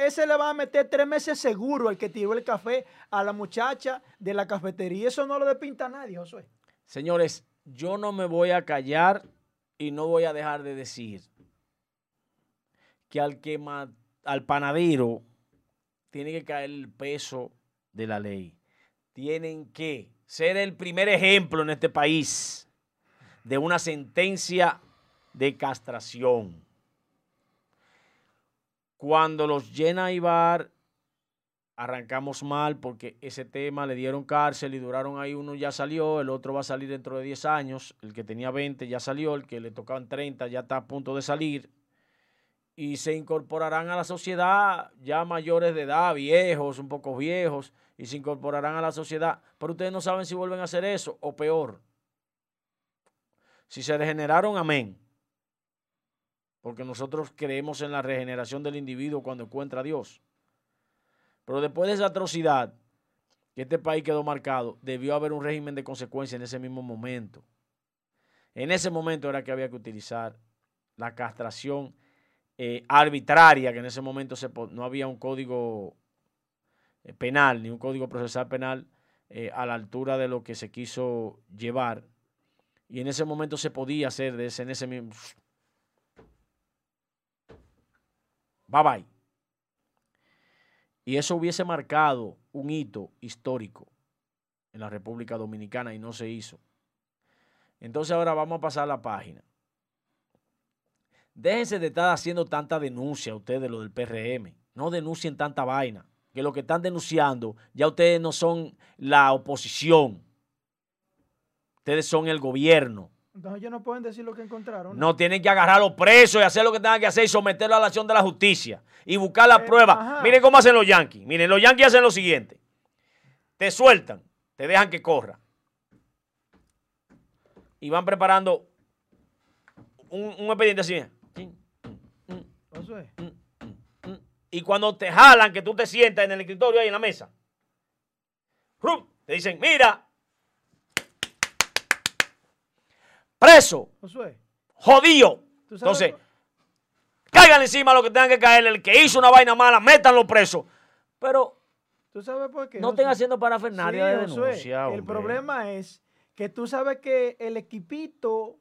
ese le van a meter tres meses seguro el que tiró el café a la muchacha de la cafetería. Eso no lo despinta nadie, Josué. Señores, yo no me voy a callar y no voy a dejar de decir que al, que al panadero tiene que caer el peso de la ley. Tienen que ser el primer ejemplo en este país de una sentencia de castración. Cuando los llena Ibar, arrancamos mal porque ese tema le dieron cárcel y duraron ahí, uno ya salió, el otro va a salir dentro de 10 años, el que tenía 20 ya salió, el que le tocaban 30 ya está a punto de salir y se incorporarán a la sociedad ya mayores de edad, viejos, un poco viejos, y se incorporarán a la sociedad. Pero ustedes no saben si vuelven a hacer eso o peor. Si se regeneraron, amén porque nosotros creemos en la regeneración del individuo cuando encuentra a Dios. Pero después de esa atrocidad, que este país quedó marcado, debió haber un régimen de consecuencia en ese mismo momento. En ese momento era que había que utilizar la castración eh, arbitraria, que en ese momento no había un código penal ni un código procesal penal eh, a la altura de lo que se quiso llevar. Y en ese momento se podía hacer de ese, en ese mismo... Bye bye. Y eso hubiese marcado un hito histórico en la República Dominicana y no se hizo. Entonces ahora vamos a pasar a la página. Déjense de estar haciendo tanta denuncia ustedes, lo del PRM. No denuncien tanta vaina. Que lo que están denunciando, ya ustedes no son la oposición. Ustedes son el gobierno. Entonces ellos no pueden decir lo que encontraron. No, tienen que agarrar a los presos y hacer lo que tengan que hacer y someterlo a la acción de la justicia. Y buscar la eh, prueba. Miren cómo hacen los yanquis. Miren, los yanquis hacen lo siguiente. Te sueltan, te dejan que corra. Y van preparando un, un expediente así. Y cuando te jalan, que tú te sientas en el escritorio ahí en la mesa, te dicen, mira, preso, jodido. Entonces, caigan encima lo que tengan que caer, el que hizo una vaina mala, métanlo preso. Pero ¿Tú sabes por qué? no estén haciendo parafernalia de denuncia. El problema es que tú sabes que el equipito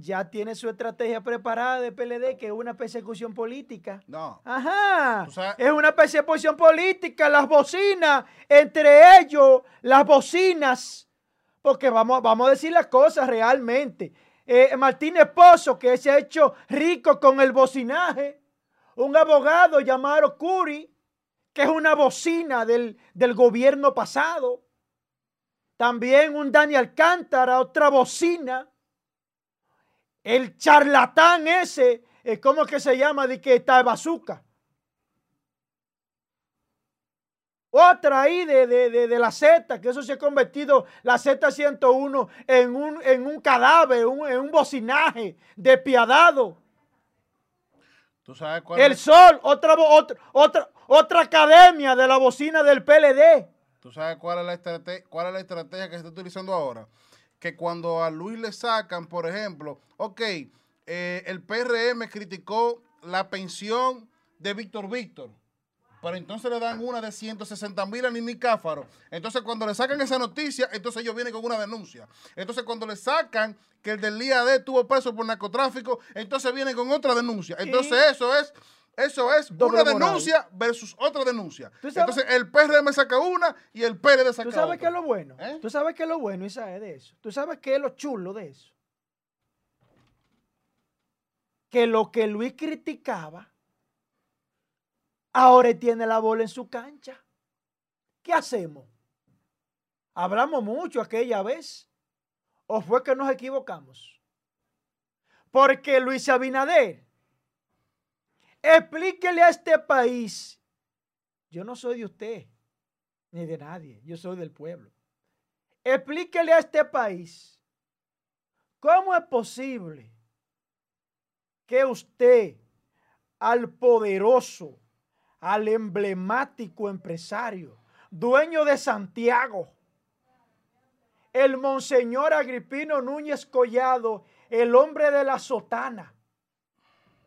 ya tiene su estrategia preparada de PLD, que es una persecución política. No. Ajá. es una persecución política, las bocinas, entre ellos, las bocinas. Porque vamos, vamos a decir las cosas realmente. Eh, Martín Esposo, que se ha hecho rico con el bocinaje. Un abogado llamado Curi, que es una bocina del, del gobierno pasado. También un Daniel Alcántara, otra bocina el charlatán ese, ¿cómo es que se llama? De que está de bazooka. Otra ahí de, la Z, que eso se ha convertido, la Z101, en un, en un cadáver, en un bocinaje despiadado. ¿Tú sabes cuál El Sol, otra, otra, otra, otra academia de la bocina del PLD. ¿Tú sabes cuál es la cuál es la estrategia que se está utilizando ahora? Que cuando a Luis le sacan, por ejemplo, ok, eh, el PRM criticó la pensión de Víctor Víctor, pero entonces le dan una de 160 mil a Nini Cáfaro. Entonces cuando le sacan esa noticia, entonces ellos vienen con una denuncia. Entonces cuando le sacan que el del IAD tuvo preso por narcotráfico, entonces vienen con otra denuncia. Entonces eso es eso es una denuncia versus otra denuncia. Entonces el PRM saca una y el PRD saca otra. ¿Tú sabes qué es lo bueno? ¿Eh? ¿Tú sabes qué es lo bueno, Isaías, de eso? ¿Tú sabes qué es lo chulo de eso? Que lo que Luis criticaba, ahora tiene la bola en su cancha. ¿Qué hacemos? Hablamos mucho aquella vez. ¿O fue que nos equivocamos? Porque Luis Abinader Explíquele a este país. Yo no soy de usted, ni de nadie. Yo soy del pueblo. Explíquele a este país cómo es posible que usted al poderoso, al emblemático empresario, dueño de Santiago, el monseñor Agripino Núñez Collado, el hombre de la sotana,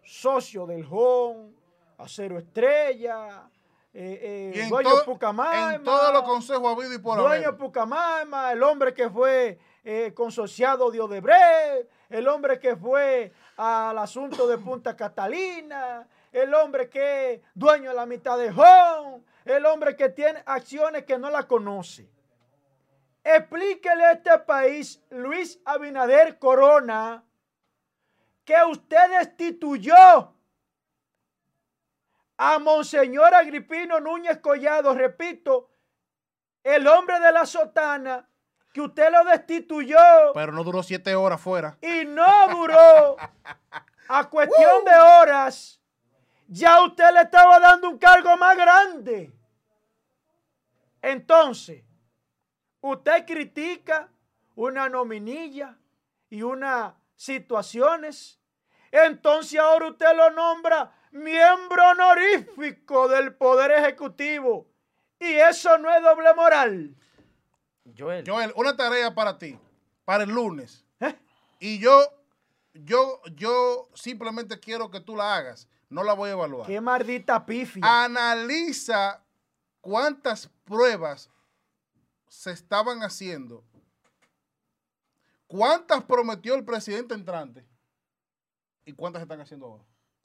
socio del JON, Acero Estrella, eh, eh, dueño de Pucamaima. En todos los consejos habido y por Dueño de Pucamaima, el hombre que fue eh, consociado de Odebrecht, el hombre que fue al asunto de Punta Catalina, el hombre que es dueño de la mitad de JON, el hombre que tiene acciones que no la conoce. Explíquele a este país, Luis Abinader Corona, que usted destituyó a Monseñor Agripino Núñez Collado, repito, el hombre de la sotana, que usted lo destituyó. Pero no duró siete horas fuera. Y no duró a cuestión de horas. Ya usted le estaba dando un cargo más grande. Entonces, usted critica una nominilla y una situaciones, entonces ahora usted lo nombra miembro honorífico del Poder Ejecutivo. Y eso no es doble moral. Joel. Joel, una tarea para ti, para el lunes. ¿Eh? Y yo yo, yo simplemente quiero que tú la hagas. No la voy a evaluar. Qué maldita pifia. Analiza cuántas pruebas se estaban haciendo. ¿Cuántas prometió el presidente entrante? ¿Y cuántas están haciendo ahora?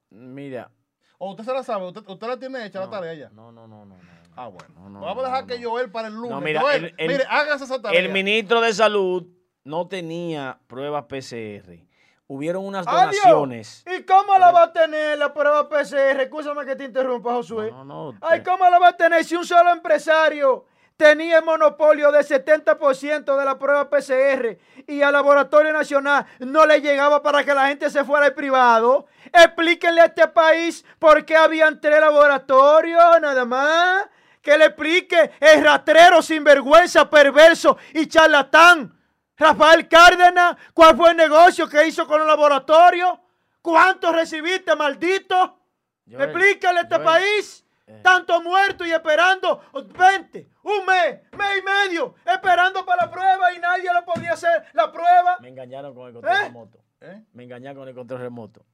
Mira. ¿O usted se la sabe? ¿Usted, la tiene hecha la tarea ya? No, no, no, no. ah, bueno. Vamos a dejar que Joel para el lunes. mira, mire, hágase esa tarea. El ministro de Salud no tenía pruebas PCR. Hubieron unas donaciones. ¿Y cómo la va a tener la prueba PCR? Escúchame que te interrumpa, Josué. No, no, no. Ay, ¿cómo la va a tener si un solo empresario tenía el monopolio del 70% de la prueba PCR y al Laboratorio Nacional no le llegaba para que la gente se fuera al privado. Explíquenle a este país por qué habían tres laboratorios, nada más. Que le explique el rastrero sinvergüenza, perverso y charlatán. Rafael Cárdenas, ¿cuál fue el negocio que hizo con el laboratorio? ¿Cuánto recibiste, maldito? Explícale a este país. Eh. Tanto muerto y esperando 20, un mes, mes y medio, esperando para la prueba y nadie lo podía hacer la prueba. Me engañaron con el control ¿Eh? remoto. ¿Eh? Me engañaron con el control remoto.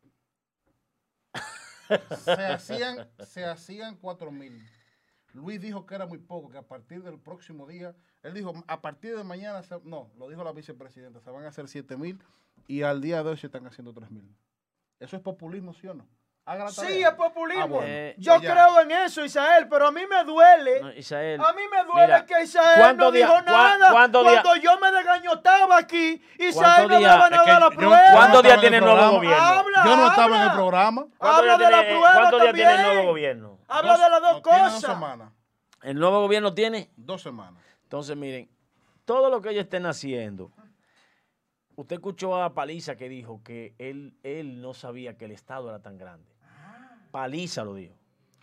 Se hacían, se hacían 4 mil. Luis dijo que era muy poco, que a partir del próximo día, él dijo, a partir de mañana, no, lo dijo la vicepresidenta, se van a hacer 7 mil y al día de hoy se están haciendo 3 mil. ¿Eso es populismo, sí o no? Sí, es populismo. Ah, Yo creo en eso, Isael, pero a mí me duele. a mí me duele que Isael no dijo nada. Cuando yo me desgañotaba aquí, Isael no daba nada a la prueba. ¿Cuántos días tiene el nuevo gobierno? yo no estaba en el programa. Habla de la prueba ¿Cuántos días tiene el nuevo gobierno? Habla de las dos cosas. Dos semanas. ¿El nuevo gobierno tiene? Dos semanas. Entonces, miren, todo lo que ellos estén haciendo Usted escuchó a Paliza que dijo que él, él no sabía que el Estado era tan grande. Paliza lo dijo.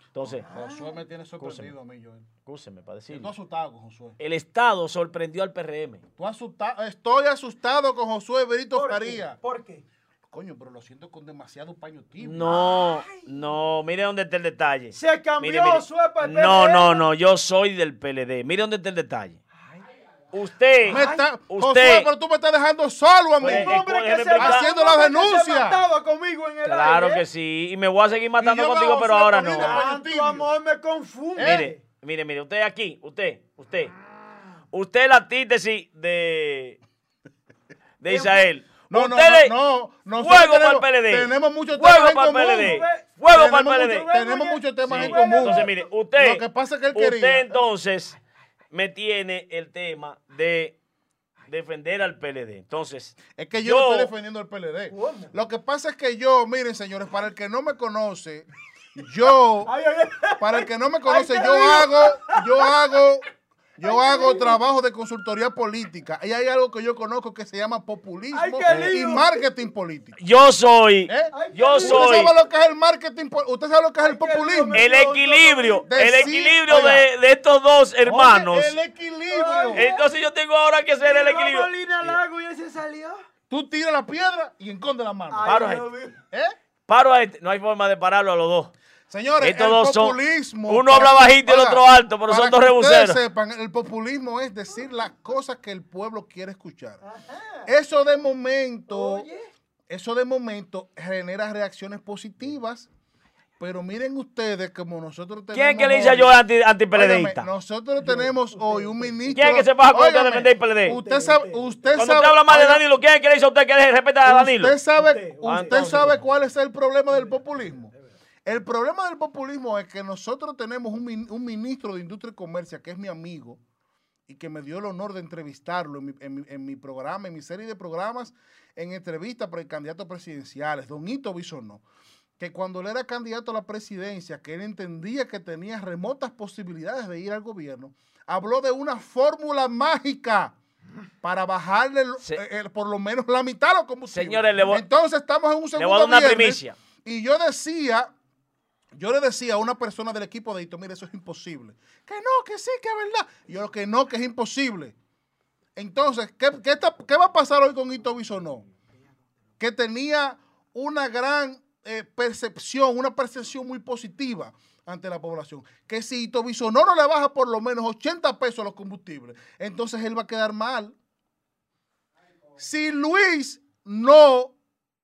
Entonces, Josué me tiene sorprendido a mí, Joel. Escúcheme para decirlo. Estoy asustado con Josué. El Estado sorprendió al PRM. ¿Tú asustado? Estoy asustado con Josué Berito Faría. ¿Por qué? Coño, pero lo siento con demasiado paño tibio. No, no, mire dónde está el detalle. Se cambió Josué para el PRM. No, no, no, yo soy del PLD. Mire dónde está el detalle. Usted, me está, usted, pero tú me estás dejando solo a mí. Pues, hombre que se haciendo la denuncia. conmigo en el claro que sí, y me voy a seguir matando contigo, pero ahora no. Tu amor me confunde. Mire, mire, mire, usted aquí, usted, usted. Usted la antítesis de de Israel. No, no, no, no, Fuego para el PLD. Tenemos muchos temas en común. Fuego para el PLD. Tenemos muchos temas en común. Entonces, mire, usted. Lo que pasa es que él quería. Usted entonces me tiene el tema de defender al PLD. Entonces, es que yo, no estoy defendiendo al PLD. Lo que pasa es que yo, miren, señores, para el que no me conoce, yo, para el que no me conoce, yo hago, yo hago yo hago trabajo de consultoría política y hay algo que yo conozco que se llama populismo y marketing político. Yo soy, ¿Eh? yo soy. ¿Usted sabe lo que es el marketing? ¿Usted sabe lo que es el populismo? El equilibrio, el equilibrio de, de, estos dos hermanos. el equilibrio. Entonces yo tengo ahora que hacer el equilibrio. Lago y ese salió. Tú tiras la piedra y esconde la mano. Paro a este. ¿Eh? Paro a este. No hay forma de pararlo a los dos. Señores, el populismo. uno habla bajito y el otro alto, pero son dos rebuceros. sepan, el populismo es decir las cosas que el pueblo quiere escuchar. Eso de momento, eso de momento genera reacciones positivas. Pero miren ustedes como nosotros tenemos. ¿Quién que le dice yo anti, antipeledista? Nosotros tenemos hoy un ministro. ¿Quién que se baja con usted defender el PLD? Usted sabe. Usted Cuando usted habla mal de Danilo, ¿quién es que le dice a usted que respeta a Danilo? Usted sabe, usted sabe cuál es el problema del populismo. El problema del populismo es que nosotros tenemos un, ministro de Industria y Comercio que es mi amigo y que me dio el honor de entrevistarlo en mi, programa, en mi serie de programas, en entrevistas por el candidato presidenciales, don Ito Bisonó, que cuando él era candidato a la presidencia, que él entendía que tenía remotas posibilidades de ir al gobierno, habló de una fórmula mágica para bajarle por lo menos la mitad a los combustibles. Señores, le voy, Entonces estamos en un segundo le voy a dar una primicia. Y yo decía yo le decía a una persona del equipo de Hito, mire, eso es imposible. Que no, que sí, que es verdad. Y yo que no, que es imposible. Entonces, ¿qué, qué, va a pasar hoy con Hito Bisonó? Que tenía una gran eh, percepción, una percepción muy positiva ante la población. Que si Hito Bisonó no le baja por lo menos 80 pesos los combustibles, entonces él va a quedar mal. Si Luis no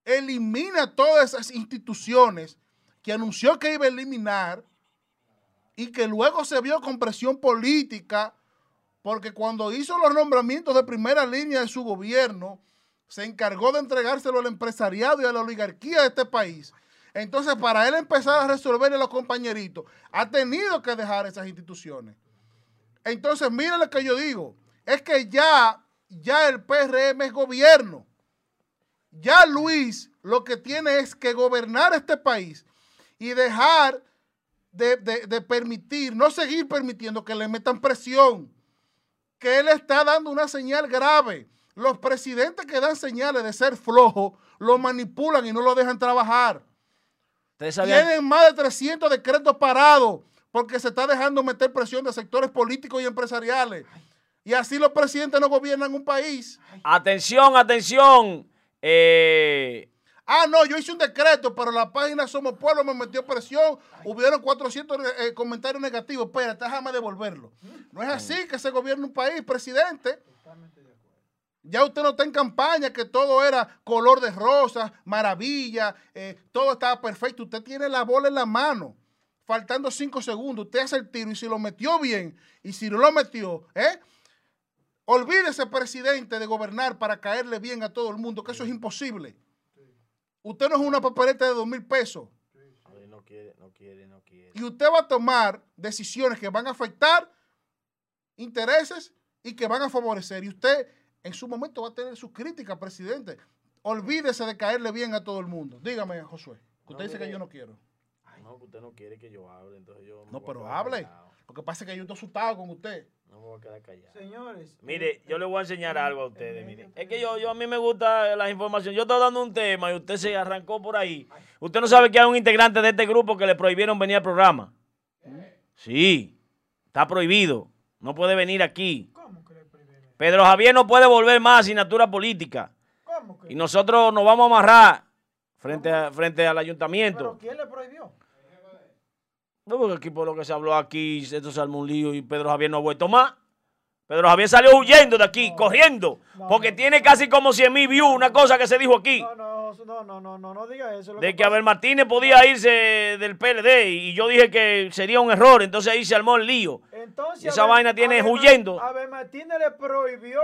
elimina todas esas instituciones que anunció que iba a eliminar y que luego se vio con presión política, porque cuando hizo los nombramientos de primera línea de su gobierno, se encargó de entregárselo al empresariado y a la oligarquía de este país. Entonces, para él empezar a resolverle a los compañeritos, ha tenido que dejar esas instituciones. Entonces, miren lo que yo digo, es que ya, ya el PRM es gobierno. Ya Luis lo que tiene es que gobernar este país y dejar de, de permitir, no seguir permitiendo que le metan presión, que él está dando una señal grave los presidentes que dan señales de ser flojos lo manipulan y no lo dejan trabajar. Tienen más de 300 decretos parados porque se está dejando meter presión de sectores políticos y empresariales. Y así los presidentes no gobiernan un país. Atención, atención. Eh, ah, no, yo hice un decreto, pero la página Somos Pueblo me metió presión. Hubieron 400 eh, comentarios negativos. Espérate, déjame devolverlo. No es así que se gobierna un país, presidente. Ya usted no está en campaña, que todo era color de rosa, maravilla, eh, todo estaba perfecto. Usted tiene la bola en la mano, faltando cinco segundos. Usted hace el tiro y si lo metió bien y si no lo metió, ¿eh? Olvídese, presidente, de gobernar para caerle bien a todo el mundo, que eso es imposible. Usted no es una papeleta de dos mil pesos. No quiere, no quiere, no quiere. Y usted va a tomar decisiones que van a afectar intereses y que van a favorecer. Y usted en su momento va a tener sus críticas, presidente. Olvídese de caerle bien a todo el mundo. Dígame, Josué. usted dice que yo no quiero. no, usted no quiere que yo hable, entonces yo... No, pero hable. Lo que pasa es que yo estoy asustado con usted. No me voy a quedar callado. Señores. Mire, yo le voy a enseñar algo a ustedes. Mire. Es que yo, yo a mí me gusta la información. Yo estoy dando un tema y usted se arrancó por ahí. Usted no sabe que hay un integrante de este grupo que le prohibieron venir al programa. Sí, está prohibido. No puede venir aquí. Pedro Javier no puede volver más a asignatura política. Y nosotros nos vamos a amarrar frente, a, frente al ayuntamiento. ¿Pero quién le prohibió? No, porque aquí por lo que se habló aquí, esto se armó un lío y Pedro Javier no ha vuelto más. Pedro Javier salió huyendo de aquí, corriendo, porque tiene casi como 100 mil views, una cosa que se dijo aquí. No, no, no, no, no, no diga eso. de que, Abel Martínez podía irse del PLD y yo dije que sería un error, entonces ahí se armó el lío. Entonces, esa vaina tiene huyendo. Abel Martínez le prohibió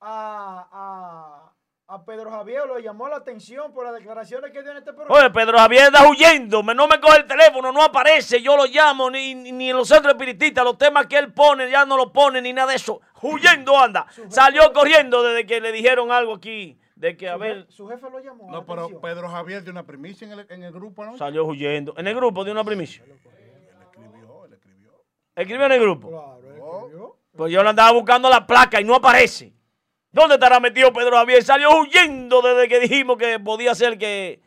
a a Pedro Javier lo llamó la atención por las declaraciones que dio en este programa. Oye, Pedro Javier está huyendo, no me coge el teléfono, no aparece, yo lo llamo, ni, ni en los centros espiritistas, los temas que él pone ya no lo pone, ni nada de eso. Huyendo anda. Salió corriendo desde que le dijeron algo aquí. De que, a ver. Su jefe lo llamó. No, pero Pedro Javier dio una primicia en el, en el grupo, ¿no? Salió huyendo. En el grupo dio una primicia. Él escribió, él escribió. ¿Escribió en el grupo? Claro, él escribió. Pues yo le andaba buscando la placa y no aparece. ¿Dónde estará metido Pedro Javier? Salió huyendo desde que dijimos que podía ser que,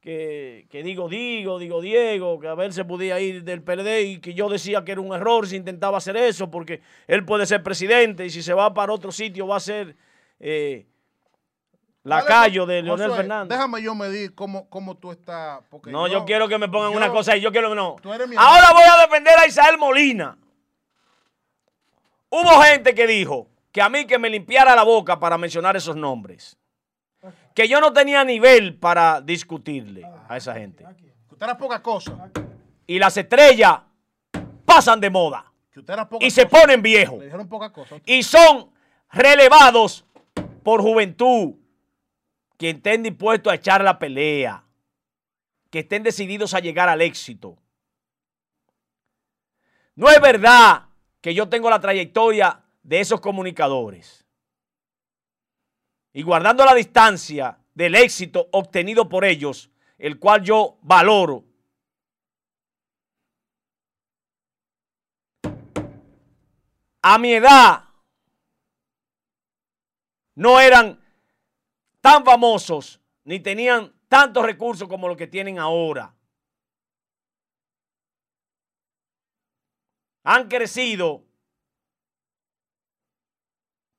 que, digo, digo, digo, Diego, que a ver se podía ir del PLD y que yo decía que era un error si intentaba hacer eso porque él puede ser presidente y si se va para otro sitio va a ser eh, lacayo de Leonel Fernández. Déjame yo medir cómo, cómo tú estás. no, yo, quiero que me pongan una cosa y yo quiero que no. Ahora voy a defender a Isabel Molina. Hubo gente que dijo que a mí que me limpiara la boca para mencionar esos nombres. Que yo no tenía nivel para discutirle a esa gente. usted era poca cosa. Y las estrellas pasan de moda. y se ponen viejos. Y son relevados por juventud que estén dispuestos a echar la pelea. Que estén decididos a llegar al éxito. No es verdad que yo tengo la trayectoria de esos comunicadores. Y guardando la distancia del éxito obtenido por ellos, el cual yo valoro, a mi edad no eran tan famosos ni tenían tantos recursos como los que tienen ahora. Han crecido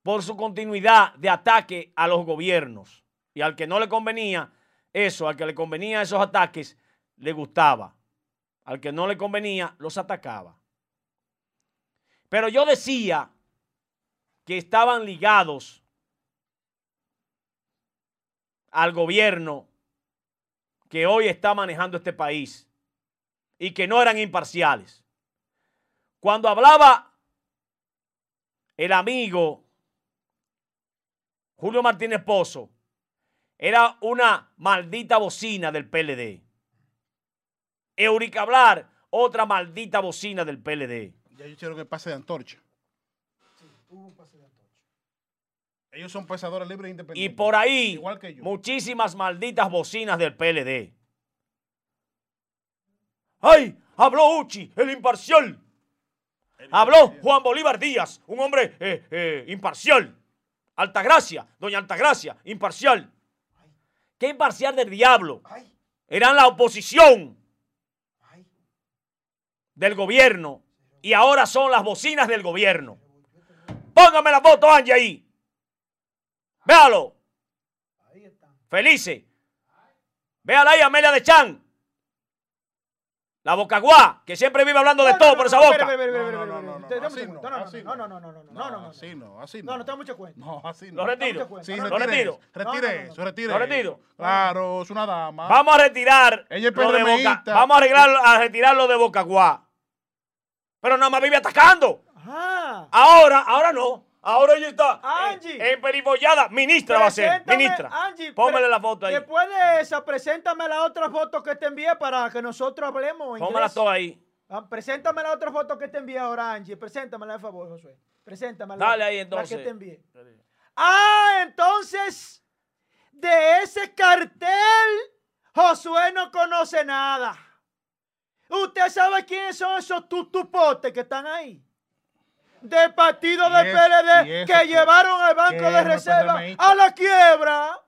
por su continuidad de ataque a los gobiernos. Y al que no le convenía eso, al que le convenía esos ataques, le gustaba. Al que no le convenía, los atacaba. Pero yo decía que estaban ligados al gobierno que hoy está manejando este país y que no eran imparciales. Cuando hablaba el amigo Julio Martínez Pozo, era una maldita bocina del PLD. Eurica Hablar, otra maldita bocina del PLD. Ya yo quiero que pase de antorcha. Sí, hubo un pase de antorcha. Ellos son pesadores libres e independientes. Y por ahí, muchísimas malditas bocinas del PLD. ¡Ay! Habló Uchi, el imparcial. Habló Juan Bolívar Díaz, un hombre eh, eh, imparcial. Altagracia, doña Altagracia, imparcial. ¿Qué imparcial del diablo? Eran la oposición del gobierno y ahora son las bocinas del gobierno. Póngame la foto, Angie, ahí. Véalo. Felice. Véala ahí, Amelia de Chan. La bocaguá, que siempre vive hablando de todo por esa boca. No, no, no, no, no, no, no, no, no, no, no, así no, así no. No, no te mucho cuenta. No, así no. Lo retiro. Sí, lo retiro. Retire eso, retire Lo retiro. Claro, es una dama. Vamos a retirar Ella es boca. Vamos a arreglar, a retirar lo de bocaguá. Pero nada más vive atacando. Ajá. Ahora, ahora no. Ahora ella está Angie, en peribollada. Ministra va a ser. Ministra. Angie, Póngale la foto ahí. Después de esa, preséntame la otra foto que te envié para que nosotros hablemos. Póngala toda ahí. Ah, preséntame la otra foto que te envié ahora, Angie. Preséntamela, por favor, Josué. Preséntamela. Dale ahí entonces. La que te envié. Ah, entonces, de ese cartel, Josué no conoce nada. ¿Usted sabe quiénes son esos tutupotes que están ahí? de partido del PLD que llevaron al Banco de Reserva a la quiebra.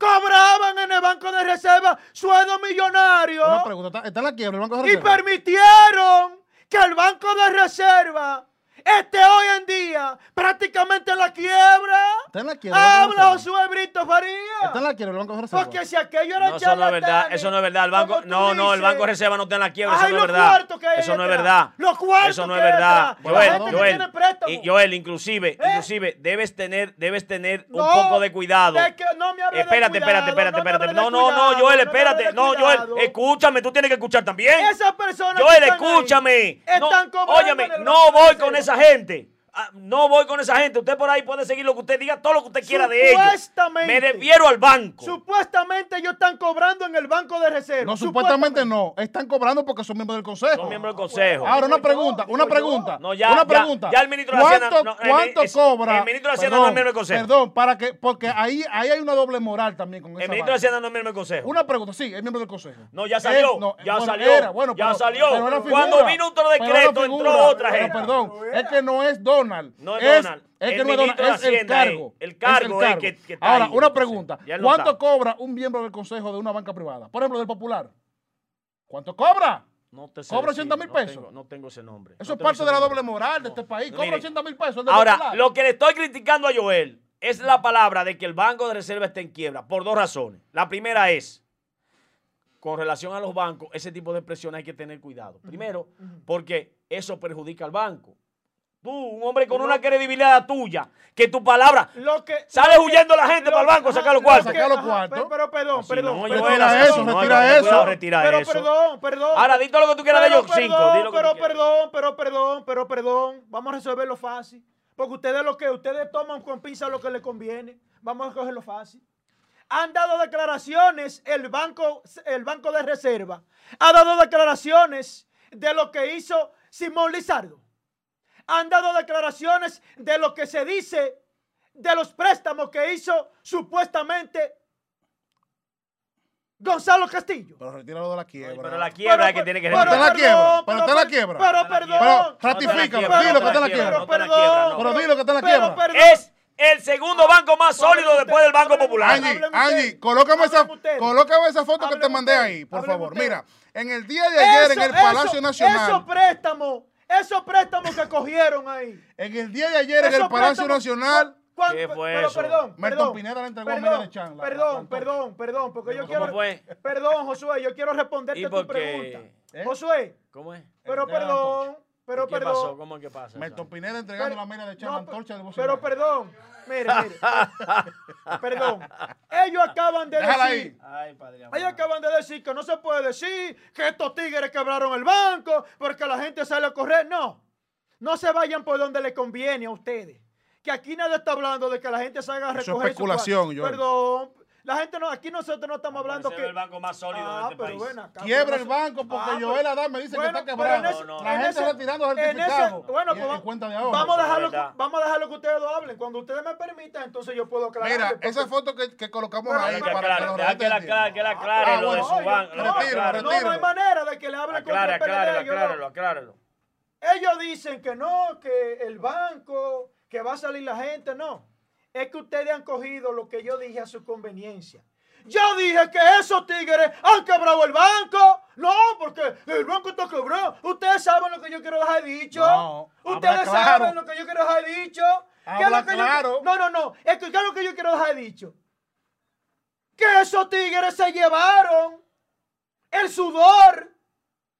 Cobraban en el Banco de Reserva sueldo millonario. Una pregunta, ¿está, en la quiebra el Banco de Reserva? Y permitieron que el Banco de Reserva este hoy en día prácticamente en la quiebra. Está en la quiebra. Habla Josué Brito Faría. Está en la quiebra el Banco de Reserva. Porque si aquello era no, eso no es verdad. Eso no es verdad. El banco, no, no, el Banco de Reserva no está en la quiebra. eso no es verdad. Eso no es verdad. Los cuartos eso no es verdad. Joel, Joel, y Joel, inclusive, ¿Eh? inclusive, debes tener, debes tener un poco de cuidado. no me espérate, espérate, espérate, espérate. No, no, no, Joel, espérate. No, Joel, escúchame, tú tienes que escuchar también. Esas personas. Joel, escúchame. Están Óyeme, no voy con esa esa gente. Ah, no voy con esa gente. Usted por ahí puede seguir lo que usted diga, todo lo que usted quiera de ellos. Me refiero al banco. Supuestamente ellos están cobrando en el banco de reserva. No, supuestamente, no. Están cobrando porque son miembros del consejo. Son miembros del consejo. Ahora una pregunta, una pregunta. No, ya, una pregunta. Ya, el ministro de Hacienda. ¿Cuánto cobra? El ministro de Hacienda no es miembro del consejo. Perdón, para que, porque ahí, ahí hay una doble moral también con El ministro de Hacienda no es miembro del consejo. Una pregunta, sí, es miembro del consejo. No, ya salió. ya salió. bueno, ya salió. Cuando vino otro decreto, entró otra gente. Perdón, es que no es Donald. No es Donald. Es que no es, el cargo. El cargo es, que, Ahora, una pregunta. ¿Cuánto cobra un miembro del consejo de una banca privada? Por ejemplo, del Popular. ¿Cuánto cobra? No te sé ¿Cobra 80 mil pesos? No tengo, ese nombre. Eso es parte de la doble moral de este país. Cobra 80 mil pesos. Ahora, lo que le estoy criticando a Joel es la palabra de que el Banco de Reserva está en quiebra por dos razones. La primera es, con relación a los bancos, ese tipo de expresión hay que tener cuidado. Primero, porque eso perjudica al banco. Tú, un hombre con una credibilidad tuya, que tu palabra. Lo que, sales huyendo la gente para el banco sacar los cuartos. Sacar los cuartos. Pero, perdón, perdón. No, retira eso, retira eso. Retira pero perdón, perdón. Ahora, di todo lo que tú quieras de ellos cinco. pero perdón, pero perdón, pero perdón. Vamos a resolverlo fácil. Porque ustedes lo que ustedes toman con pinza lo que les conviene. Vamos a cogerlo fácil. Han dado declaraciones el banco, el banco de reserva. Ha dado declaraciones de lo que hizo Simón Lizardo han dado declaraciones de lo que se dice de los préstamos que hizo supuestamente Gonzalo Castillo. Pero retíralo de la quiebra. pero la quiebra es que tiene que retirar. Pero está la quiebra. Pero está la quiebra. Pero perdón. Pero ratifícalo. Dilo que está la quiebra. Pero perdón. Pero dilo que está la quiebra. Es el segundo banco más sólido después del Banco Popular. Angie, Angie, colócame esa, colócame esa foto que te mandé ahí, por favor. Mira, en el día de ayer en el Palacio Nacional. Esos préstamos esos préstamos que cogieron ahí. En el día de ayer en el Palacio Nacional. ¿Qué fue pero, eso? Perdón, Merton Pineda le entregó perdón, a de Chan. Perdón, perdón, perdón, porque yo quiero. Fue? Perdón, Josué, yo quiero responderte a tu pregunta. ¿Eh? Josué. ¿Cómo es? Pero perdón, pero pero ¿Qué perdón. pasó? ¿Cómo es que pasa? Eso? Pineda entregando Pero- la mina de no, Chama pe- Antorcha del Pero bocinario. perdón, mire, mire. perdón. Ellos acaban de Déjala decir. ahí. Ay, padre Ellos acaban de decir que no se puede decir que estos tigres quebraron el banco porque la gente sale a correr. No, no se vayan por donde les conviene a ustedes. Que aquí nadie está hablando de que la gente salga a Eso es recoger. su especulación. Joel. Perdón, la gente no, aquí nosotros no estamos hablando Ese que. es el banco más sólido Ah, de este pero país. acá, Quiebra pero el banco porque Ah, Joel pero- Adame dice bueno, que está pero quebrado. en ese- No, no, la en gente ese- en ese- certificados. bueno, pues y va- cuenta de ahorro. vamos, a dejarlo, vamos a dejarlo que ustedes lo hablen. Cuando ustedes me permitan, entonces yo puedo aclarar. Mira, porque- esa foto que, que colocamos Pero ahí para que que la aclare, que la aclare Ah, lo de su banco. no. No, no hay manera de que le hablen Aclare, el aclárelo, aclárelo. Ellos dicen que no, que el banco, que va a salir la gente, no. Es que ustedes han cogido lo que yo dije a su conveniencia. Yo dije que esos tigres han quebrado el banco. No, porque el banco está quebrado. Ustedes saben lo que yo quiero dejar dicho. No, Ustedes claro. saben lo que yo quiero dejar dicho. ¿Qué es Habla lo que yo- claro. no, no, no. Es que ¿qué es lo que yo quiero dejar dicho? Que esos tigres se llevaron el sudor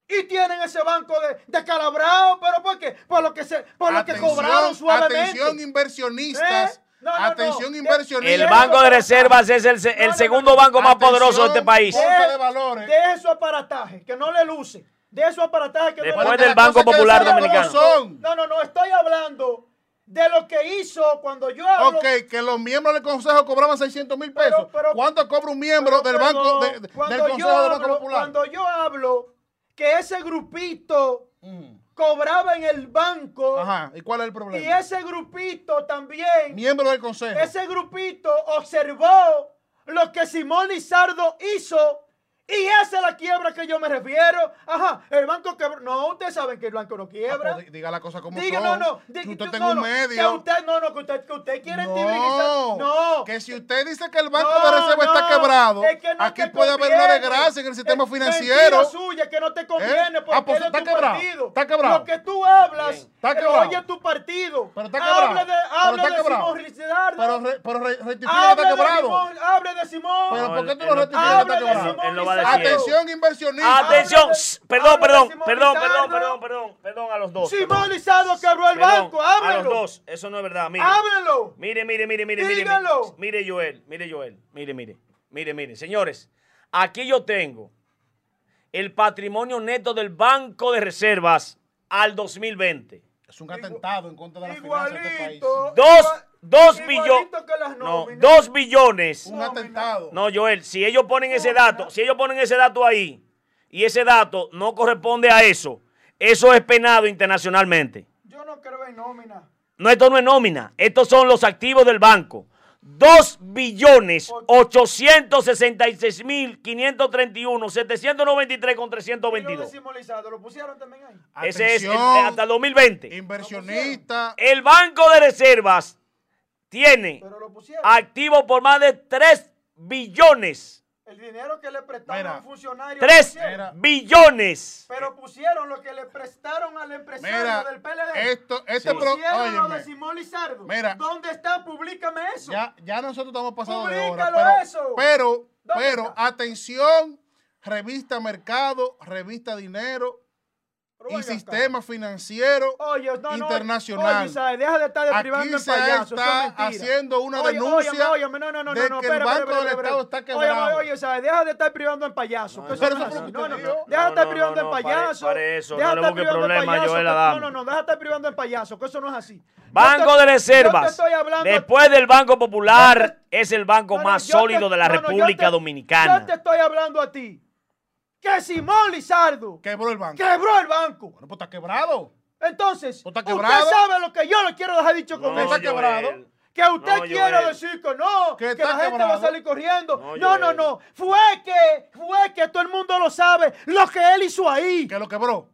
y tienen ese banco de, de pero ¿por qué? Por lo que se, por lo que cobraron suavemente. Atención inversionistas. ¿Eh? No, no, atención no. inversionistas. El Banco de Reservas es el, se- No, el no, segundo no. banco más Atención, poderoso de este país. De. De su aparataje, que no le luce. De su aparataje que Después no le del luce. Banco Popular Dominicano. son. No, no, no, estoy hablando de lo que hizo cuando yo hablo. Ok, que los miembros del Consejo cobraban 600 mil pesos. Pero- pero- ¿Cuánto cobra un miembro Pero, del Banco de- del Consejo del Banco Popular? Cuando yo hablo que ese grupito Mm. Cobraba en el banco Ajá, ¿y cuál es el y problema? ese grupito también, Miembro del Consejo. ese grupito observó lo que Simón Lizardo hizo y esa es la quiebra que yo me refiero. Ajá, el banco quebró. No, ustedes saben que el banco no Ah, quiebra. pues, diga la cosa como Diga, son. no, no. Que di- usted tenga no, un no, medio. Que usted, no, no, que usted, que usted quiere No, No. que si usted dice que el Banco No, de Reserva está quebrado, es que no aquí puede haber una conviene. desgracia en el sistema Es financiero. mentira suya que no te conviene ¿Eh? porque Ah, pues es de está tu quebrado, partido. está quebrado. Lo que tú hablas, Bien. Está lo quebrado. oye tu partido. Pero está quebrado. Hable de, Pero hable está de quebrado. Simón Lizardo. Pero, re- pero re- rectifica que hable, está de quebrado. Simón, hable de Simón. Pero ¿por qué tú lo no- rectificas que está quebrado? Decir. Atención inversionista. Atención, perdón, perdón, perdón, perdón, perdón, perdón, perdón a los dos. Simón perdón. Lizardo quebró el Perdón, banco. A los dos, eso no es verdad. Mire, Háblenlo. mire, mire, mire, mire, mire, Díganlo. mire, Joel, mire, Joel, mire, mire, mire, mire, señores, aquí yo tengo el patrimonio neto del Banco de Reservas al 2020. Es un atentado en contra de la finanza de este país. Dos, igual- dos igualito billones. que las No, nóminas. dos billones. Un atentado. No, Joel, si ellos ponen ese dato, si ellos ponen ese dato ahí y ese dato no corresponde a eso, eso es penado internacionalmente. Yo no creo en nómina. No, esto no es nómina, estos son los activos del banco. 2 billones 866 mil 531 793 con Y lo 322. de Simón Lizardo, ¿lo pusieron también ahí? Ese es el- Atención, hasta el 2020. Inversionista. El Banco de Reservas tiene activos por más de 3 billones. El dinero que le prestaron Mira. a un funcionario. 3 lo pusieron. Mira. billones. Pero pusieron lo que le prestaron al empresario Mira, del PLD. esto, este Sí. pro- pusieron lo de óyeme, Simón Lizardo. Mira. ¿Dónde está? Públicame eso. ya, ya nosotros estamos pasando de hora, Públicalo pero, eso. pero, ¿Dónde pero, está? atención, revista Mercado, revista Dinero y acá. sistema financiero Oye, no, no, internacional. Oye, Isaac, deja de estar deprivando Aquí en se payaso. es está mentira. haciendo una Oye, denuncia óyeme, no, no, no, de no, que no, el Banco espera, del espera, Estado espera. está Oye, quebrado. oye, Isaac, deja de estar privando en payaso. eso no es No, no, no. Deja de No, estar no, privando no, en no, payaso. pare eso, Deja no de le estar busque privando en problema, payaso. No, no, no, deja de estar privando en payaso, que eso no es así. Banco te- de Reservas. Después del Banco Popular, es el banco No, no, más sólido de la no, no, República Dominicana. Yo te estoy hablando a ti. Que Simón Lizardo Quebró el banco. quebró el banco. Bueno, pues está quebrado. Entonces, ¿Tú estás usted quebrado? sabe lo que yo le quiero dejar dicho con No, eso. está quebrado. Que usted No, quiere Joel. decir que no, Que que, está la gente va a salir corriendo. No, No, no. Fue que, fue que todo el mundo lo sabe lo que él hizo ahí. Que lo quebró.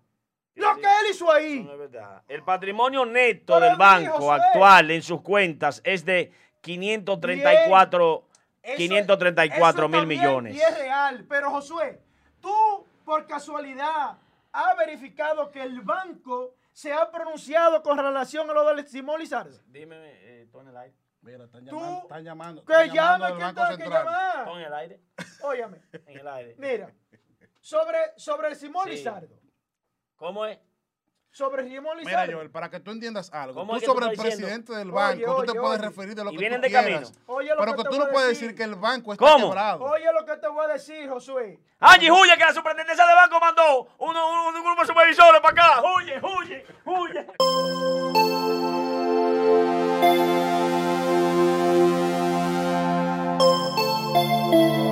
Lo que él hizo ahí. No es verdad. El patrimonio neto Pero del banco actual en sus cuentas es de 534, Eso- 534 eso mil millones. Y es real. Pero Josué, tú por casualidad has verificado que el banco se ha pronunciado con relación a lo de Simón Lizardo. Dime, eh, tú en el aire. Mira, están Tú- llamando. Están llamando. Que están llame, del ¿quién Banco tiene que llamar? En el aire. Óyame, En el aire. mira, sobre, sobre el Simón Sí. Lizardo. ¿Cómo es? sobre Simón Lizardo. Mira, Joel, para que tú entiendas algo, tú sobre el presidente del banco, tú te puedes referir de lo que tú de quieras. Oye lo pero que, que tú no puedes decir. que el banco está ¿Cómo? Oye lo que te voy a decir, Josué. Angie, huye, que la superintendencia del banco mandó un, un, un grupo de supervisores para acá. Huye, huye, huye. huye.